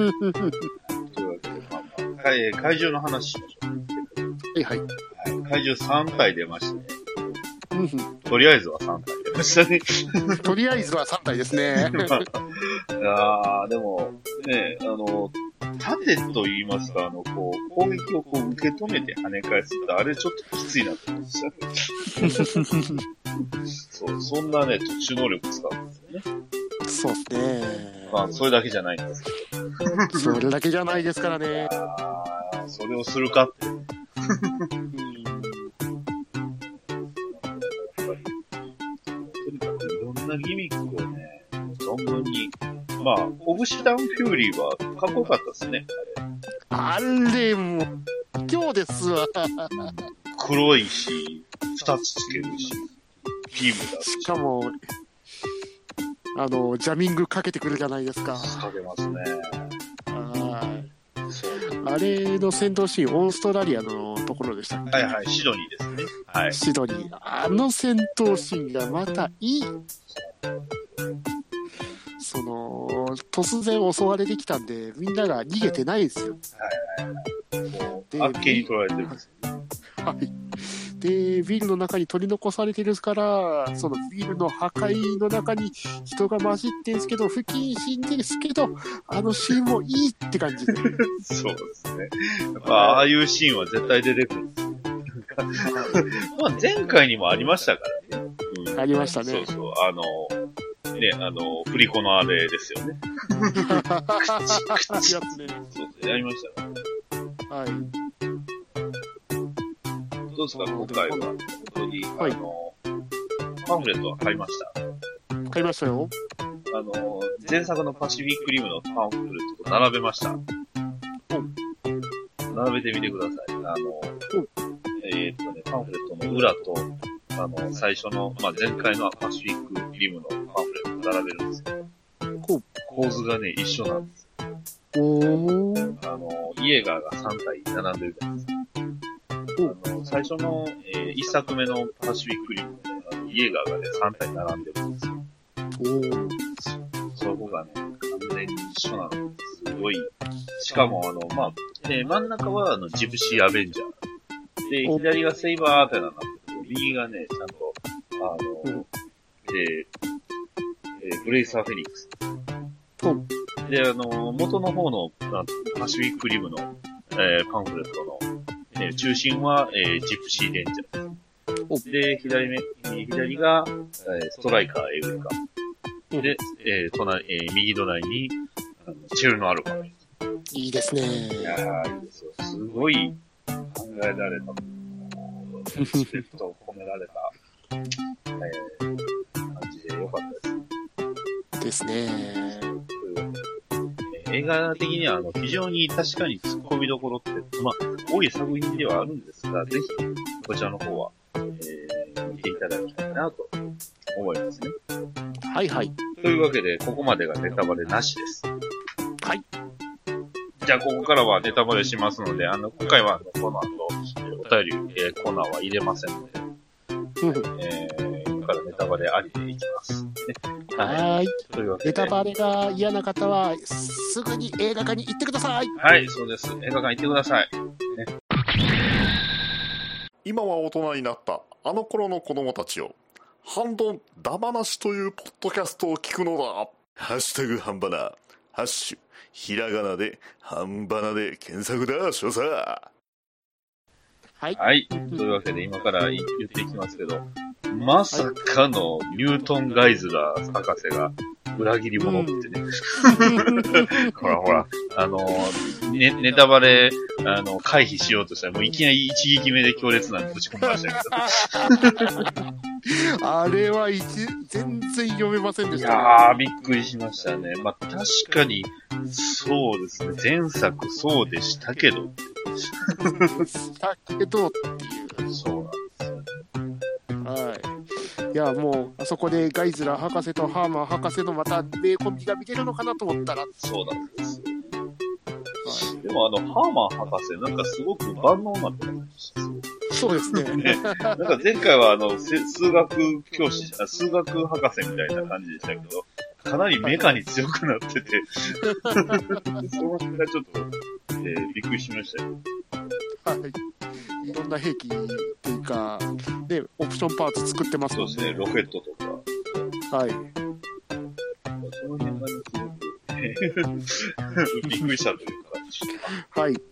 わけで、まあまあ、えー怪獣の話しましょう。はいはい。はい、怪獣3体出ましたね。うんとりあえずは3体出ましたね。とりあえずは3体ですね。(laughs) あー、でも、ね、あの、盾と言いますか、あの、こう、攻撃をこう受け止めて跳ね返すって、あれちょっときついなと思いました。(laughs) そう、そんなね、特殊能力使うんですよね。そうですね。まあ、それだけじゃないんですけど。それだけじゃないですからね。それをするかって。(laughs) うんとにかくいろんなギミ。まあ、オブシダンフューリーはかっこよかったですね。あれも、今日ですわ。黒いし、二つつけるし、ビームだし、しかも、あの、ジャミングかけてくるじゃないですか。かけますね。はいあれの戦闘シーン、オーストラリアのところでしたっけ？はいはい、シドニーですね。はい。シドニー。あの戦闘シーンがまたいい。その、突然襲われてきたんで、みんなが逃げてないですよ。もう、であっけに取られてるんですよ。はい。で、ビルの中に取り残されてるから、そのビルの破壊の中に人が混じってるんですけど、不謹慎ですけど、あのシーンもいいって感じで。(laughs) そうですね。やっぱ、ああいうシーンは絶対出てくるんですよ。まあ、前回にもありましたからね。うんありましたねそうそう。あの、ね、あの、振り子のあれですよね。やつね。やりましたから。はい。どうですか、今回は。本当に、はいあの、パンフレットは買いました。買いましたよ。あの、前作のパシフィックリムのパンフレットと並べました。並べてみてください。あの、えーっとね、パンフレットの裏と、あの、最初の、まあ、前回のパシフィックリムの並べるんですよ。ほう構図がね、一緒なんです。おー。あの、イエーガーが3体並んでるじゃないですか。あの、最初の、えー、1作目のパシフィックリムで、あのイエーガーがね、3体並んでるんですよ。おー。そこがね、完全に一緒なの。すごい。しかも、あの、まあ、えー真ん中は、あの、ジプシーアベンジャー。で、お左がセイバーアーテナになってて、右がね、ちゃんと、あうの、えレイサーフェニックス。おで、あの、元の方の、あパシフィックリムの、えーパンフレットの、えー中心は、えージプシーレンジャーおで左目、左が、えーストライカーエウレカ。うんで、えー隣、えー右隣に、あのチェルノアルファ。いいですね。いやー、いいですよ。すごい考えられた、(laughs) リスペクトを込められた、えーです。ね。映画的には、あの、非常に確かに突っ込みどころって、まあ、多い作品ではあるんですが、ぜひ、こちらの方は、えー見ていただきたいなと思いますね。はいはい。というわけで、ここまでがネタバレなしです。はい。じゃあ、ここからはネタバレしますので、あの、今回は、この後、えーお便り、えーコーナーは入れませんので、うんえー、今からネタバレありでいきます。ね、はい。い。というわけで。ネタバレが嫌な方は、すぐに映画館に行ってください。はい、そうです。映画館行ってください。今は大人になったあの頃の子供たちを半ドンダバなしというポッドキャストを聞くのだハッシュタグハンバナハッシュひらがなでハンバナで検索だ少佐はい。はい。というわけで、今から言っていきますけど、まさかのニュートン・ガイズラー博士が裏切り者ってね。(laughs) ほらほら、あの、ね、ネタバレ、あの、回避しようとしたら、もういきなり一撃目で強烈なのぶち込みましたけど。(laughs) あれは一全然読めませんでいした、ね。やー、びっくりしましたね。まあ、確かに、そうですね。前作そうでしたけど、(laughs) だけどっていう。そうなん。はい。いや、もう、あそこでガイズラー博士とハーマー博士のまた名コンビが見れるのかなと思ったら、そうなんです。はでもあの、ハーマン博士、なんかすごく万能な子なんですよ。い、そうですね。ねなんか前回はあの、せ数学教師、あ数学博士みたいな感じでしたけど、かなりメカに強くなってて、(laughs) その辺がちょっと、えーびっくりしましたよ。はい。いろんな兵器っていうか、ね、オプションパーツ作ってますもんそうですね、ロケットとか。はい。その辺がね、すごく、びっくりしたというか、はい。やっ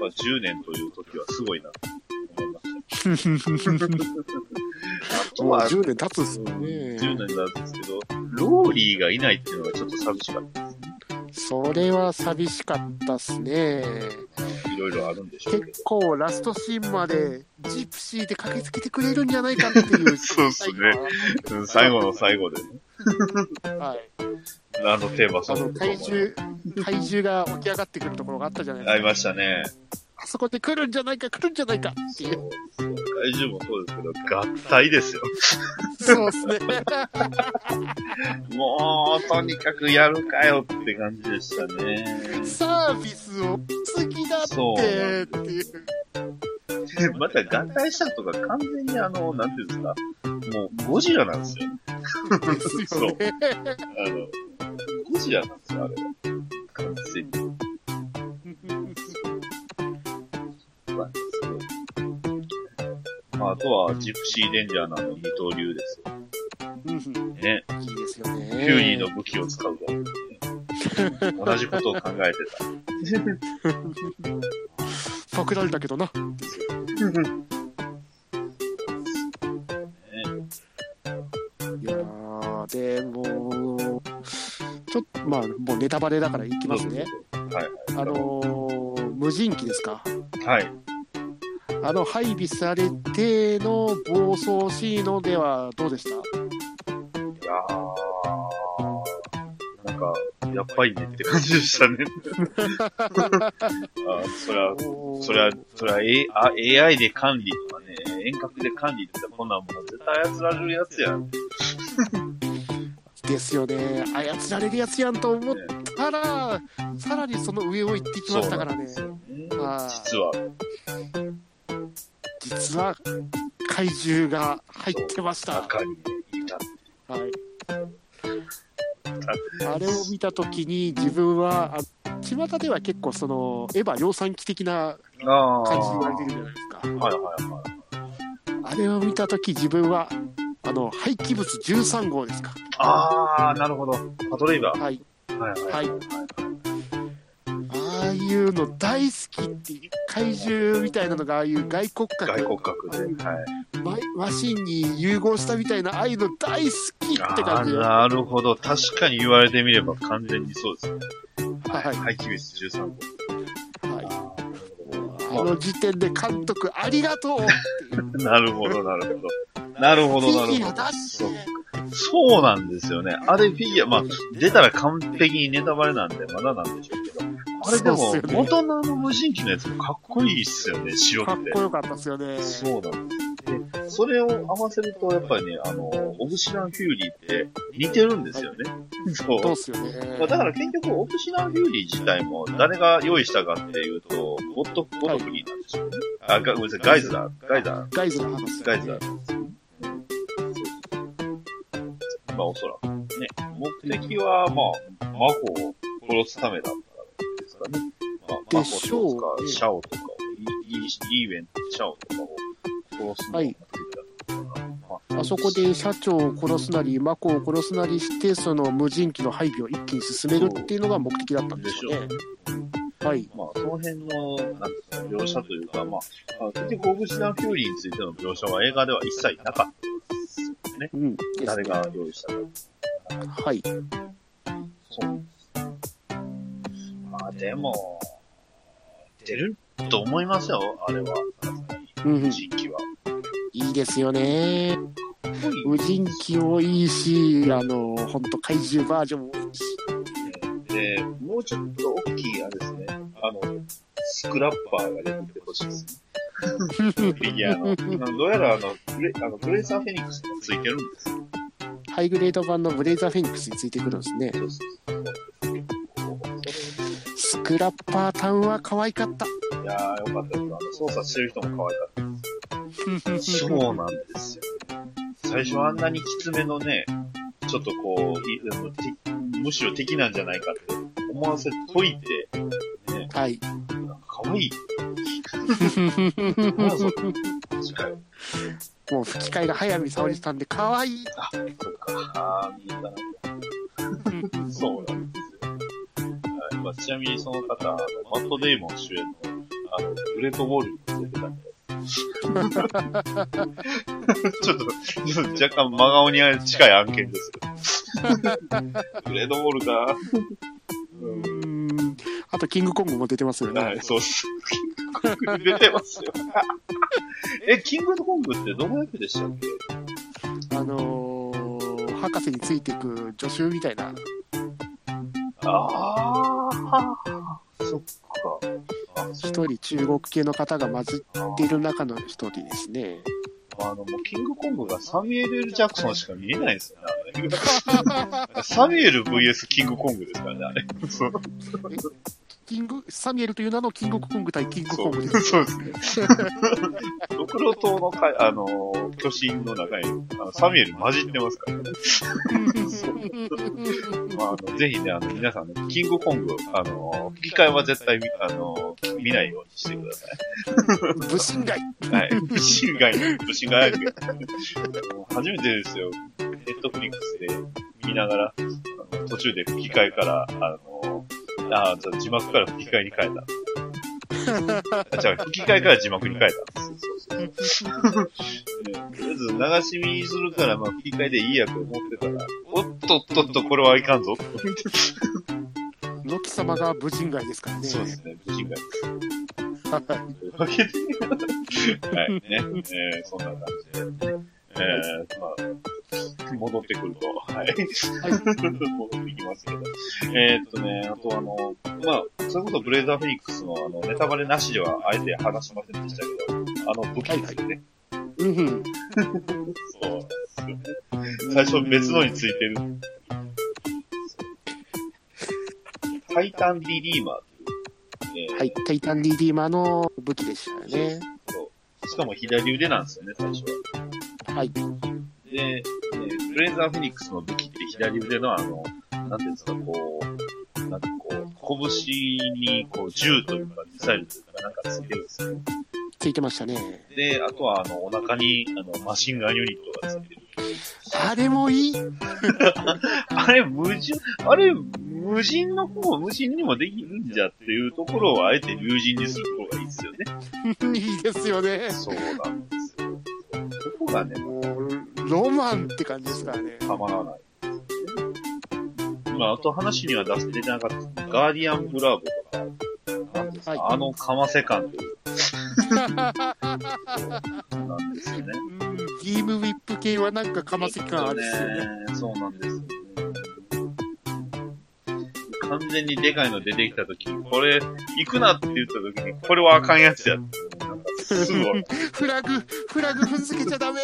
ぱ10年という時はすごいなと思いました。あとは、10年経つっすよね。10年なんですけど、ローリーがいないっていうのがちょっと寂しかったですね。それは寂しかったっすね。いろいろあるんでしょう。結構ラストシーンまでジプシーで駆けつけてくれるんじゃないかっていう。(laughs) そうっすねうん最後の最後でね。はい。あのテーマソあの、ングとかも怪獣、怪獣が起き上がってくるところがあったじゃないですか。ありましたね。あそこで来るんじゃないか、来るんじゃないかっていう。そう怪獣もそうですけど、合体ですよ。そうですね。もう、とにかくやるかよって感じでしたね。サービスを好きだって、っていう。でまた合体したとか完全にあの、なんていうんですか、もうゴジラなんですよ。ですよね。あの、ゴジラなんですよ、あれは。完全に。あ、あとは、ジプシーデンジャーなの二刀流ですよ。うんね。いいですよね。フューリーの武器を使うから、ね。同じことを考えてた。パクられたけどな。いやー、でも、ちょっと、まあ、もうネタバレだからいきますね。はい。あのー、無人機ですか？はい。あの、配備されての暴走シーンのではどうでした？いやー、なんか、やっぱりねって感じでしたね。(laughs) あそりゃ、そりゃ、そりゃ、A あ AI で管理とかね、遠隔で管理とか、こんなんもう絶対操られるやつやん。(laughs) ですよね。操られるやつやんと思ったら、さらにその上を行ってきましたからね。ねはい実は、実は、怪獣が入ってました。中にねいた。はい。あれを見たときに自分は、あ巷では結構その、エヴァ量産機的な。感じに言われてるじゃないですか。はいはいはい。あれを見たとき自分は、あの、廃棄物13号ですか。ああ、なるほど。パトレイバー。はい。はいはいはいいうの大好きっていう、怪獣みたいなのがああいう外骨格、外骨格で。はい。マシンに融合したみたいな、ああいうの大好きってあ感じなるほど。確かに言われてみれば完全にそうですね。はい。廃棄物13号。はい。まあの時点で監督ありがとう。(laughs) なるほど、なるほど。なるほど、なフィギュアるほど。そうなんですよね。あれフィギュア、まあ、出たら完璧にネタバレなんでまだなんでしょう。あれでもそうっすよ、ね元のあの無人機のやつもかっこいいっすよね、白くてかっこ。よかったですよね。そうなんです。で、それを合わせると、やっぱりね、あの、オブシダンフューリーって似てるんですよね。そう。そうっすよまねあ。だから結局、オブシダンフューリー自体も誰が用意したかっていうと、ゴッド、ゴッドフリーなんでしょうね。あ、がごめんなさい、ガイズラー、ガイザー、ガイズの話。ガイズラー。まあおそらく。ね。目的は、まあ、魔法を殺すためだったんですかね。まあ、魔でしょう法とシャオとかを、イーベント、シャオとかを殺すのが目的だったのかな。まああそこで社長を殺すなり、マコを殺すなりして、その無人機の配備を一気に進めるっていうのが目的だったんでしょうね。はい。まあ、その辺の、なん描写というか、まあ、あ結局、オブシダンフューリーについての描写は映画では一切なかったんですよね。うん。誰が用意したか。はい。そう。まあ、でも、出ると思いますよ、あれは。うん無。人機は。いいですよね。無人機もいいし、あの、ほんと怪獣バージョンもいいし。で、もうちょっと大きい、あれですね。あの、スクラッパーが出てきてほしいですね。フィギュアの。どうやらあの、ブレあのブレイザーフェニックスがついてるんですよ。ハイグレード版のブレイザーフェニックスについてくるんですね。そうそうスクラッパータウンは可愛かった。いやー、よかったです。あの、操作してる人も可愛かったです。そうなんですよ。最初あんなにきつめのね、ちょっとこう、むしろ敵なんじゃないかって思わせといて、ね、はい。なんか可愛い。なんだそれ確かに。もう吹き替えが早見沙織さんで可愛い。あ、そっか。あー、見たな。あ、ちなみにその方、あのマット・デイモン主演の、あの、グレート・ウォールに出てたんで。ちょっと、ちょっと若干真顔に近い案件ですけど。グレート・ウォールか。(laughs) うん。あと、キングコングも出てますよねはい、。そうっす。キングコング出てますよ。え、キングコングってどの役でしたっけ？あのー、博士についていく助手みたいな。ああ、そっか。あ、一人中国系の方が混じっている中の一人ですね。あの、もうキングコングがサミュエル・.ジャクソンしか見えないんですよね。サミュエル VS キングコングですからね、あれ。キング、サミュエルという名のキングコング対キングコングです。そう (laughs) ですね。ドクロ島のかあの、巨神の中に、あのサミュエル混じってますからね。(laughs) まあ、あのぜひね、あの、皆さんね、キングコング、あの、吹き替えは絶対見、あの、見ないようにしてください。(laughs) 武神街。はい。武神街の、武神街野球。もう初めてですよ。ネットフリックスで見ながら、あの途中で吹き替えから、あの、あじゃあ字幕から吹き替えに変えた。あじゃあ吹き替えから字幕に変えた。そうそうそう。ねとりあえず流し見するから、まあ吹き替えでいいやと思ってたら、おっとっとっと、これはいかんぞ。のき様が武神街ですからね。そうですね、武神街。はい。とい。うわけで、はい、ね、えー、そんな感じで、えー、まあ、戻ってくると、はい。(laughs) 戻ってきますけど。えー、っとね、あとあの、まあ、それこそブレイザーフェニックスのあの、ネタバレなしではあえて話しませんでしたけど、あの武器ですよね。うんうん。そうですよね。最初別のについてる。タイタンリリーマーっていう、えーはい。タイタンリディーマーの武器でしたよね。そうしかも左腕なんですよね、最初は。はい。で、えーブレイザーフェニックスの武器って左腕のあの、なんていうんですか、こう、なんかこう、拳にこう銃というかミサイルというかなんかついてるんですよ。ついてましたね。で、あとはあの、お腹にあの、マシンガンユニットがついてる。あれもいい (laughs) あれ、無人、あれ、無人の方、無人にもできるんじゃっていうところをあえて友人にする方がいいですよね。(laughs) いいですよね。そうなんですよ。ここがね、もう、ロマンって感じですからね。たまらない。まあ、あと話には出せてなかった、ガーディアンブラーボとか、なんですか、はいあのかませ感という。(laughs) なんですよね。うんビームウィップ系はなんかかませ感あるっすよね。ね。そうなんですよね。完全にでかいの出てきたとき、これ、行くなって言ったときに、これはあかんやつや。すぐわかるフラグ、フラグ踏んづけちゃダメ。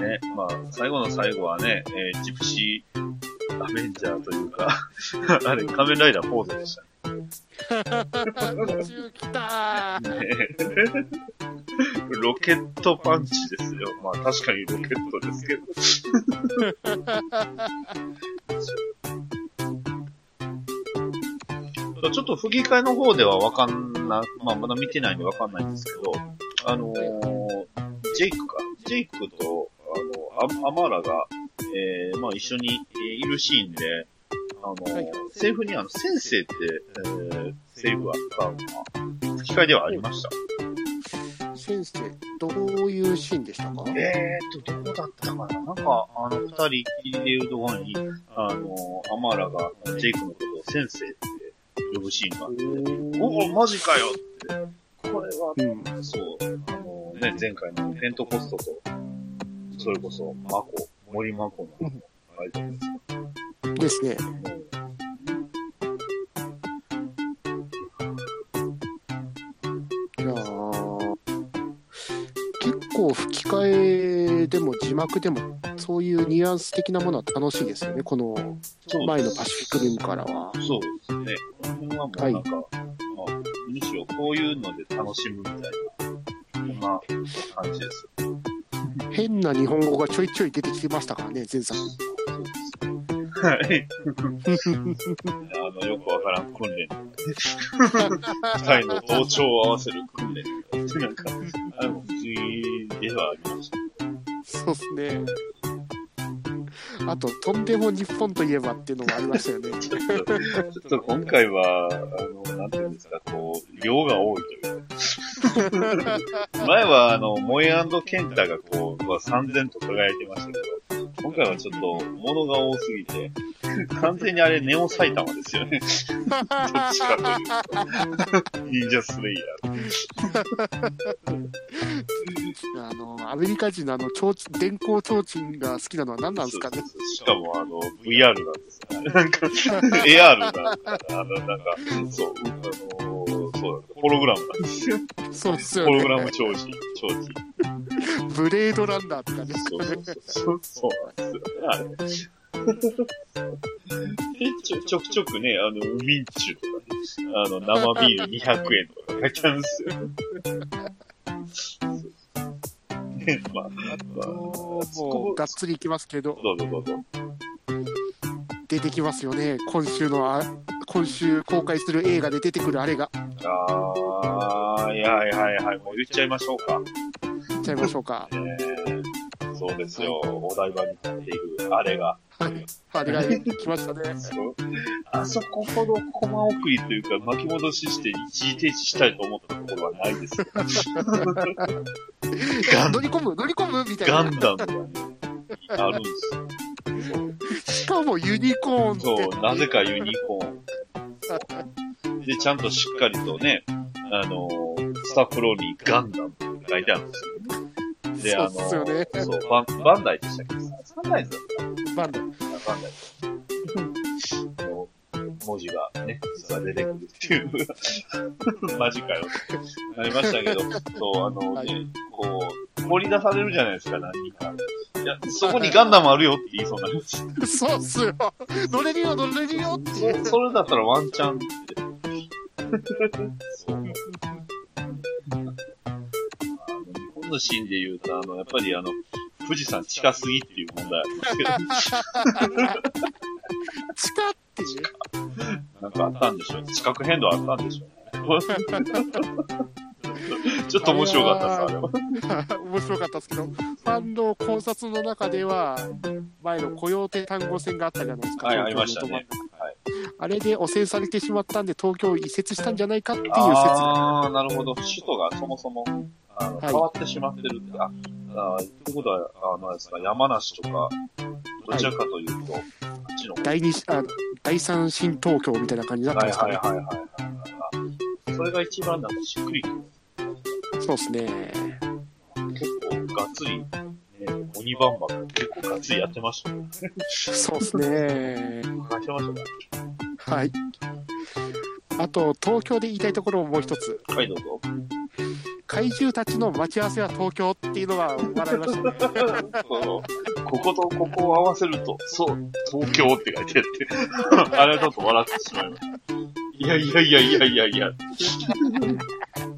ね、まあ、最後の最後はね、えージプシーアベンジャーというか、(laughs) あれ、仮面ライダーポーズでした宇宙来たー。ロケットパンチですよ。まあ確かにロケットですけど。ちょっと吹き替えの方ではわかんな、まあまだ見てないんでわかんないんですけど、あのージェイクか。ジェイクと、あの、アマーラが、えー、まあ一緒に、いるシーンで、のーはいセリフにあの、先生って、えー、セリフがあったのは、吹き替えではありました？先生、どういうシーンでしたか？えーと、どこだったかな？なんか、あの、二人きりでいるところに、あの、アマーラがジェイクのことを先生って呼ぶシーンがあって、おお、マジかよって。これは、うん。そう、あのね、前回のペントコストと、それこそ、マコ、森マコの、あれじゃないですか。ですね。吹き替えでも字幕でもそういうニュアンス的なものは楽しいですよね。この前のパシフィックリムからは。そうですね。この辺はもうなんか、まあ、むしろこういうので楽しむみたいな、そんな感じです。変な日本語がちょいちょい出てきてましたからね、前作。そうです。はい。(laughs) あの、よくわからん訓練。(laughs) 二人の同調を合わせる訓練。なんか、はありました。そうですね。あと、とんでも日本といえばっていうのもありましたよね。ちょっと、ちょっと今回は、あの、なんていうんですか、こう、量が多いというか。前は、あの、モエケンタがこう、まあ、3000と輝いてましたけど、今回はちょっと物が多すぎて、(laughs) 完全にあれネオ埼玉ですよね。(laughs) どっちかというと。忍者スレイヤー。あの、アメリカ人のあの、ちょうちん電光提灯が好きなのは何なんですかね？しかもあの、VR なんですよね。なんか、AR なんか、あの、なんか、そう、あのそうなんですホログラムなんですよ。そうですよホログね。ラム長寿、長寿。ブレードランナーとかね。そうそうそう。そうなんですよ。ちょ、ちょくちょくね、あの、ウミンチュとかね、あの、生ビール200円とか書いてあるんですよ。ね、(laughs) まあ、まあ、もう、がっつりいきますけど、どうぞどうぞ。出てきますよね。今週のあ、今週公開する映画で出てくるあれが。あー、はいはいはいはい、もう言っちゃいましょうか。いっちゃいましょうか。えー、そうですよ、お台場に立っているあれが。あれが来ましたね。あそこほどコマ送りとい。うか巻き戻しして一時停止したい。と思ったところはない。ですよ。ガン乗り込む乗り込むみたい。な。ガンダムがね、あるんですよ。しかもユニコーンって。そう、なぜかユニコーン。で、ちゃんとしっかりとね、あのースタッフロールにガンダムって書い。てあるんですよ。で、あのそうバン、バンダイでしたっけ？サンライズだったかなバンダバンダイの文字がね、が出てくるっていう、(laughs) マジかよってなりましたけど、そう、あのね、はいこう、掘り出されるじゃないですか、何人か。いや、そこにガンダムあるよって言いそうになります。そうっすよ。乗れるよ、乗れるよってそれだったらワンチャンって。そう。あのシーンで言うと、あの、やっぱりあの、富士山近すぎっていう問題ありますけど、地下っていう？なんかあったんでしょう。地殻変動あったんでしょう。(laughs) ちょっと面白かったです、あれは。面白かったですけど、ファンの考察の中では、前のコヨーテ単語戦があったじゃないですか。はい、ありましたね。はい。あれで汚染されてしまったんで、東京を移設したんじゃないかっていう説。ああ、なるほど。首都がそもそも、あの、はい変わってしまってるって、あ、あーということは、あの、ですか、山梨とか、どちらかというと、あっちの方第二あ第三新東京みたいな感じになってはいますかね。はいはいはいはい。あそれが一番なんかしっくりくる。そうですね。結構がっつり、ね、鬼バンバン結構がっつりやってましたね。そうですね。話してましたね。はい。あと、東京で言いたいところももう一つ。はい、どうぞ。怪獣たちの待ち合わせは東京っていうのが笑いましたね。(laughs) こことここを合わせると、そう、東京って書いてあって、(laughs) あれだと笑ってしまいました。いやいやいやいやいやいや。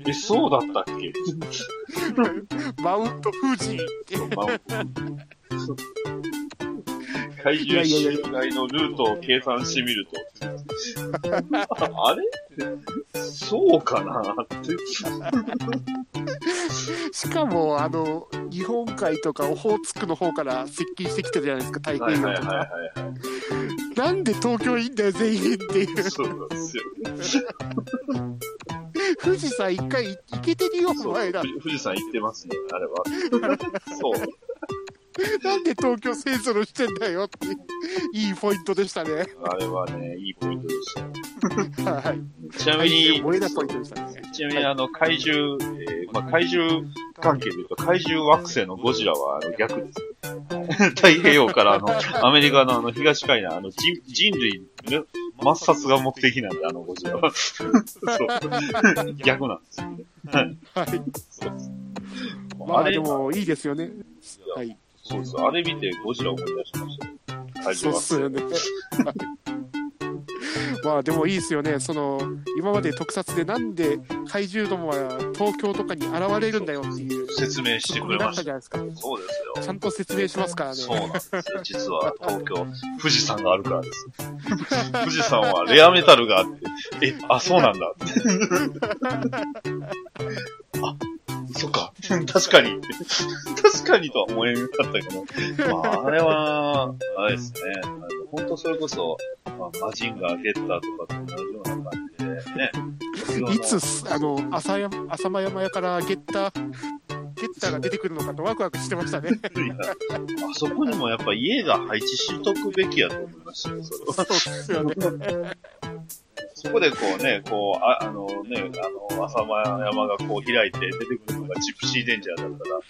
え、そうだったっけ？(laughs) マウント富士って怪獣襲来のルートを計算してみると、あれ？そうかなって。しかも、あの、日本海とかオホーツクの方から接近してきてるじゃないですか、太はい。はい。なんで東京いいんだよ、全員っていう。そうなんですよ。富士山一回行けてるよ、お前ら。富士山行ってますね、あれは。そう。(laughs) なんで東京勢ぞろしてんだよって。いいポイントでしたね。あれはね、いいポイントでした。はい。ちなみに、燃えなポイントでしたね。ちなみにあの、怪獣、えーまあ、怪獣関係で言うと、怪獣惑星のゴジラはあの逆です。(laughs) 太平洋からあの、アメリカのあの、東海岸、あの、人人類の抹殺が目的なんで、あのゴジラは。そう。逆なんですよね。はい。そうです。まああれでもいいですよね。はい。そうです。あれ見てゴジラ思い出しましたそうっす星。よね。(laughs) まあでもいいですよね。その、今まで特撮でなんで怪獣どもは東京とかに現れるんだよっていう、説明してくれなましたじゃないですか。そうですよ。ちゃんと説明しますからね。そうなんですよ。実は東京、富士山があるからです。富士山はレアメタルがあって、え、あ、そうなんだって。(laughs) 確かに。(laughs) 確かにとは思えなかったけど。まあ、あれは、あれですね。本当それこそ、まあ、マジンガーゲッターとかと同じような感じでね。(laughs) いつ、あの、浅山、浅間山屋からゲッター、ゲゲッターが出てくるのかとワクワクしてましたね。あそこにもやっぱ家が配置しとくべきやと思いましたよ、それは。そうですよね。そこでこうね、こう、ああのね、あの、浅間山がこう開いて出てくるのがジプシーデンジャーだっ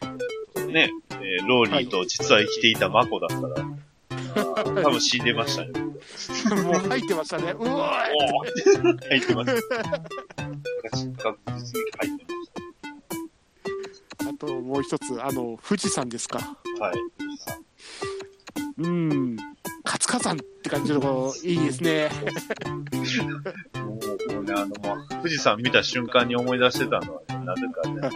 たら、ね、えーローリーと実は生きていたマコだったら、多分死んでましたね。もう入ってましたね。うわおー入ってます。確実に入ってましーあともう一つ、あの、富士山ですか。た。はい。うん。活火山って感じの子、いいですね。もうね、あの、富士山見た瞬間に思い出してたのは、ね、なぜかね、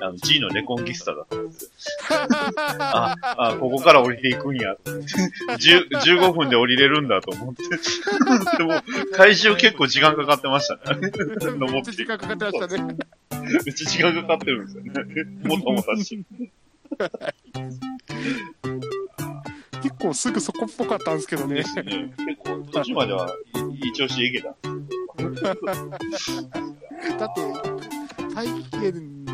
あの、G のレコンギスタだったんですよ。(laughs) あ、あ、ここから降りていくんや。10 15分で降りれるんだと思って。でも、回収結構時間かかってましたね。登 (laughs) めって時間かかってましたね。めっちゃ時間かかってるんですよね。もたもたし。結構すぐそこっぽかったんですけどねね。結構、途中まではいい調子でいけた。だって、体験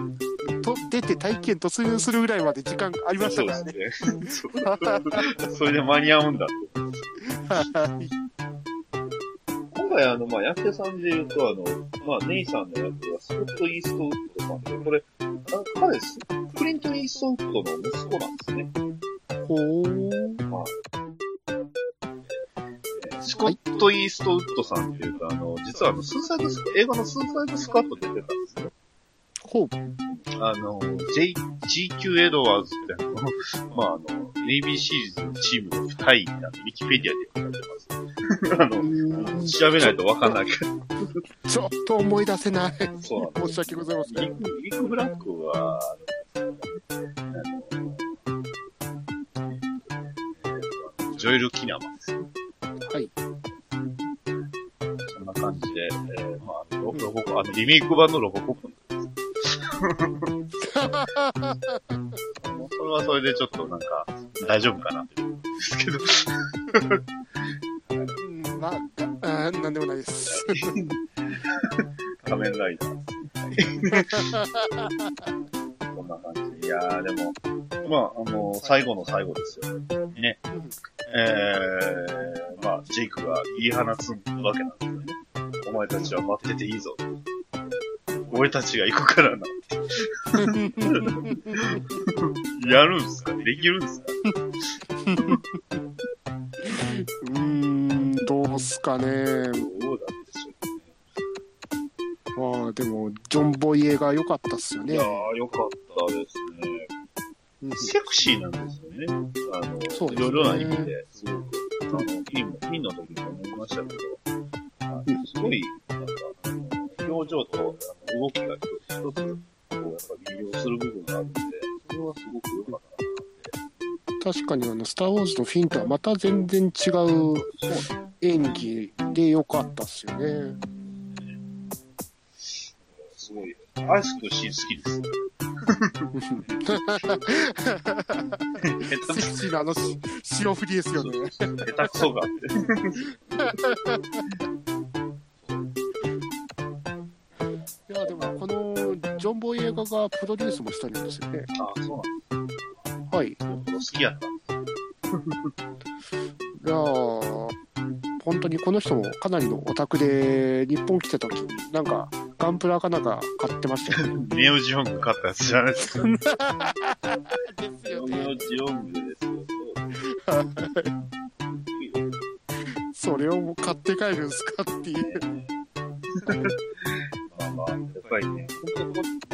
と、出て体験突入するぐらいまで時間ありましたからね。ですね。そうそれで間に合うんだって。(laughs) はい今回あの、まあ、役者さんで言うと、あの、まあ、ネイさんの役はスコット・イーストウッドさんで、これ、あの彼です。クリント・イーストウッドの息子なんですね。ほー。スコット・イーストウッドさんっていうと、あの、実はあの、スーサイドス、映画のスーサイドスカット出てたんですよ。ほう。あの、J、GQ エドワーズってあの、(laughs) まあ、あの、ネイビーシリーズのチームの2位なウィキペディアで書かれてます。(laughs) あの、調べないとわかんないけど、ちょっと思い出せない。そうなんです申し訳ございません。リク、リク・ブラックは、ジョエル・キナマンです。はい。そんな感じで、えー、まあ、ロロボコ、あの、リメイク版のロボコップです。もうそれはそれでちょっとなんか、大丈夫かなって思うんですけど。(laughs) うんまあ、なんでもないです。(laughs) 仮面ライダー。(laughs) こんな感じ。いやー、でも、まあ、あの、最後の最後ですよ。ね。えー、まあ、ジェイクが言い放つわけなんですよね。お前たちは待ってていいぞ。俺たちが行くからな。(laughs) やるんすか？できるんすか？うーん、どうすかね。どうなんでしょまあ、でも、ジョン・ボイエが良かったっすよねういや。ー、よかったですね。うんセクシーなんですよね。あの、そういろいろな意味で、すごく、あの、ピンも、ピンの時も思いましたけど、あのすごい、なんか、表情とあの動きが一つ一つ、こう、やっぱ魅了する部分があるんで、それはすごく良かった確かにあの、スター・ウォーズのフィンとはまた全然違う演技で良かったっすよね。な。すごい、アイスクシー好きです。セクシーなあのし塩振りですよね。下手くそがあって。いや、でもこのジョン・ボイエガがプロデュースもしてるんですよね。ああ、そうなんはい。いよ。好きやった。や本当にこの人もかなりのオタクで、日本来てた時になんかガンプラかなんか買ってましたよね。(laughs) ネオジオング買ったやつじゃないですか。(laughs) ですネオジオングですよ。それをもう買って帰るんすかっていう。まあまあ、やっぱりね、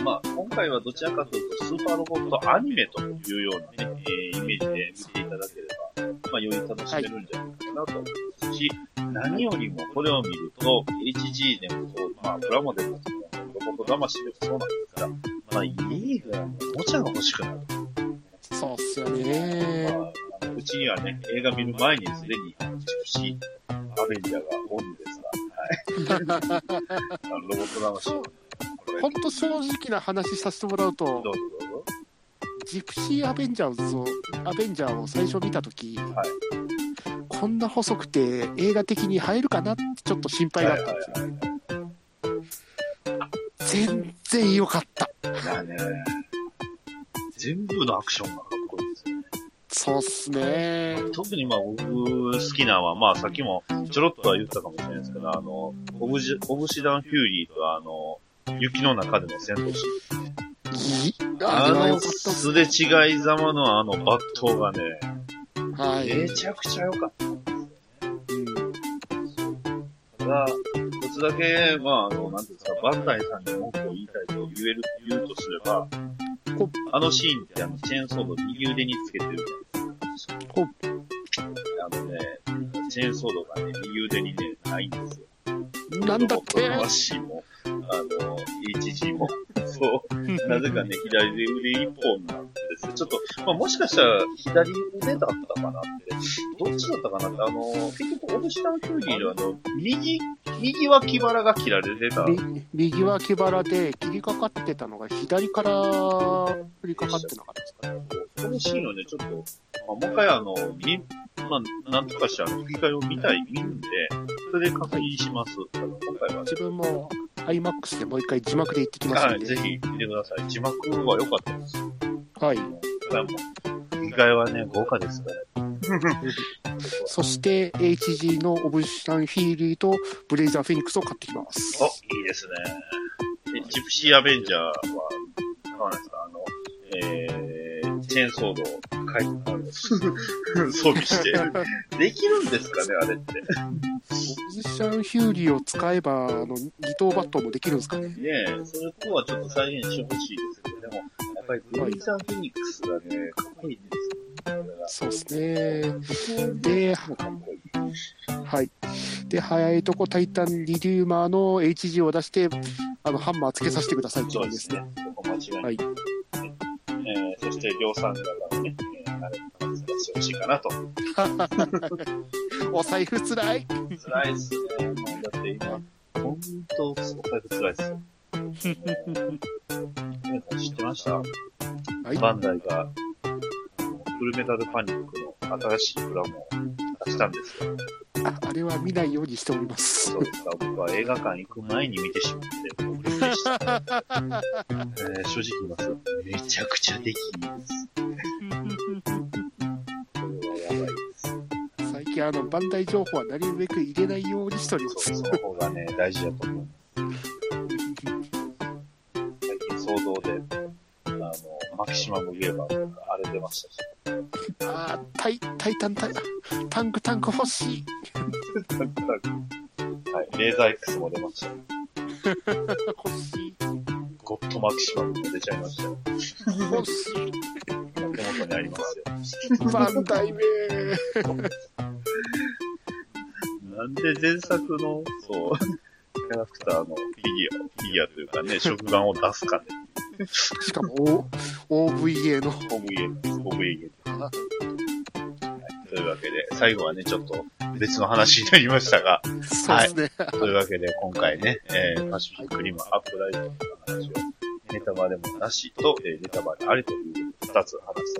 まあ、今回はどちらかというと、スーパーロボットアニメというようなね、えーイメージで見ていただければ、まあ、より楽しめるんじゃないかなと思いますし、何よりもこれを見ると、HG でもそう、まあ、プラモデルのロボット魂でもそうなんですが、まあ、家が、おもちゃが欲しくなる。そうっすよね。まあうちにはね、映画見る前にすでに、ジプシー、アベンジャーがおるんですが、はい。(laughs) ロボット魂。本当正直な話させてもらうとど、うぞどうぞ。ジプシーアベンジャーズを、アベンジャーを最初見たとき、はいこんな細くて映画的に入るかなってちょっと心配があったんですよ。はいはい全然良かった。全部のアクションがかっこいいですよね。そうっすね。特にまあ僕好きなのは、まあさっきもちょろっとは言ったかもしれないですけど、あの、オブジ、オブシダンフューリーとあの、雪の中での戦闘シーン。いああの、す。すれ違いざまのあの抜刀がね、はい。めちゃくちゃ良かった。うんただ、一つだけ、まあ、あの、なんていうんですか、バンダイさんに文句を言いたいと言える、言うとすればほ、あのシーンってあの、チェーンソード右腕につけてるじゃないですか。ほあのね、チェーンソードがね、右腕にね、ないんですよ。なんだってあの、HG も、(laughs) そう、なぜかね、左腕一本なんですよ。ちょっと、まあ、もしかしたら左腕だったかなって、どっちだったかなって、あの、結局、オブシダンフューリーのあの、右、右脇腹が切られてた。み右脇腹で切りかかってたのが左から振りかかってなかったですかね。このシーンをね、ちょっと、まあ、もう一回あの、み、まあ、なんとかしてあの、吹き替えを見たい、見るんで、それで確認します。今回はね自分も IMAX でもう一回字幕で行ってきますはい、んで。ぜひ見てください。字幕は良かったです。はい。ただもう、吹き替えはね、豪華ですから。(laughs) そして、HG のオブシダンフューリーとブレイザーフェニックスを買ってきます。お、いいですね。でジプシーアベンジャーは、どうなんですか？あの、えー、チェーンソードを装備して、できるんですかねあれって。ねオブシダンフューリーを使えば、あの、二等バットもできるんですかね。え、それとはちょっと再現してほしいですけど、でも、やっぱりブレイザーフェニックスがね、かっこいいんですよ。そうですね。で。はい。で、早いとこタイタンリディーマーの HG を出して、あの、ハンマーつけさせてくださいって感じでねね。。はいえー、そして量産型をね、えー、あれ、出してほしいかなと。(laughs) お財布つらい。辛いっすね。もうだって今、ほんと、お財布辛いっすよ。皆さん知ってました？はい。バンダイが、フルメタルパニックの新しいプラモを出したんですよ。ああれは見ないようにしておりますそ。うですか。僕は映画館行く前に見てしまって、もうびっくりした。えー正直言います。めちゃくちゃできいいです。これはやばいです。最近あの、バンダイ情報はなるべく入れないようにしております。その方がね、大事だと思う。最近騒動で、あの、マキシマムゲーバーとか荒れてましたし。あータイ、タイタンタイ、タンクタンク欲しい。はい、レーザー X も出ました。欲しい。ゴッドマキシマムも出ちゃいましたよ。欲し手元にありますよ。い。バンダイめなんで前作の、そう、キャラクターのフィギュア、フィギュアというかね、食玩を出すかね。しかも、O- OVA の。OVA、OVA というわけで、最後はね、ちょっと別の話になりましたが、そうですね。というわけで今回ね、えー、パシフィックリムアップライトの話を、ネタバレもなしと、えー、ネタバレありという二つ話さ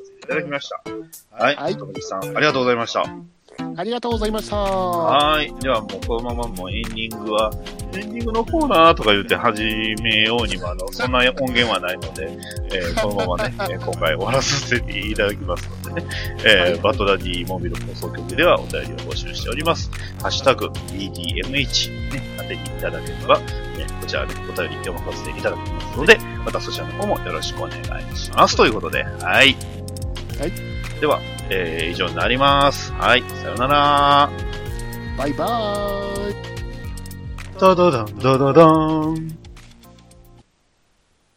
せていただきました。はい。はいともきさん、ありがとうございました。ありがとうございました。はい。ではもうこのままもうエンディングは、エンディングのコーナーとか言って始めようにも、あの、そんな音源はないので、えー、(laughs) このままね、えー今回終わらさせていただきますのでね、えー、バトダディモビル放送局ではお便りを募集しております。ハッシュタグ、BDMH、ね、当てにいただければ、ね、こちらでお便り読まさせていただきますので、またそちらの方もよろしくお願いします。ということで、はい。はい。では、えー、以上になります。はい。さようなら。バイバーイ。ダダダン、ダダダン。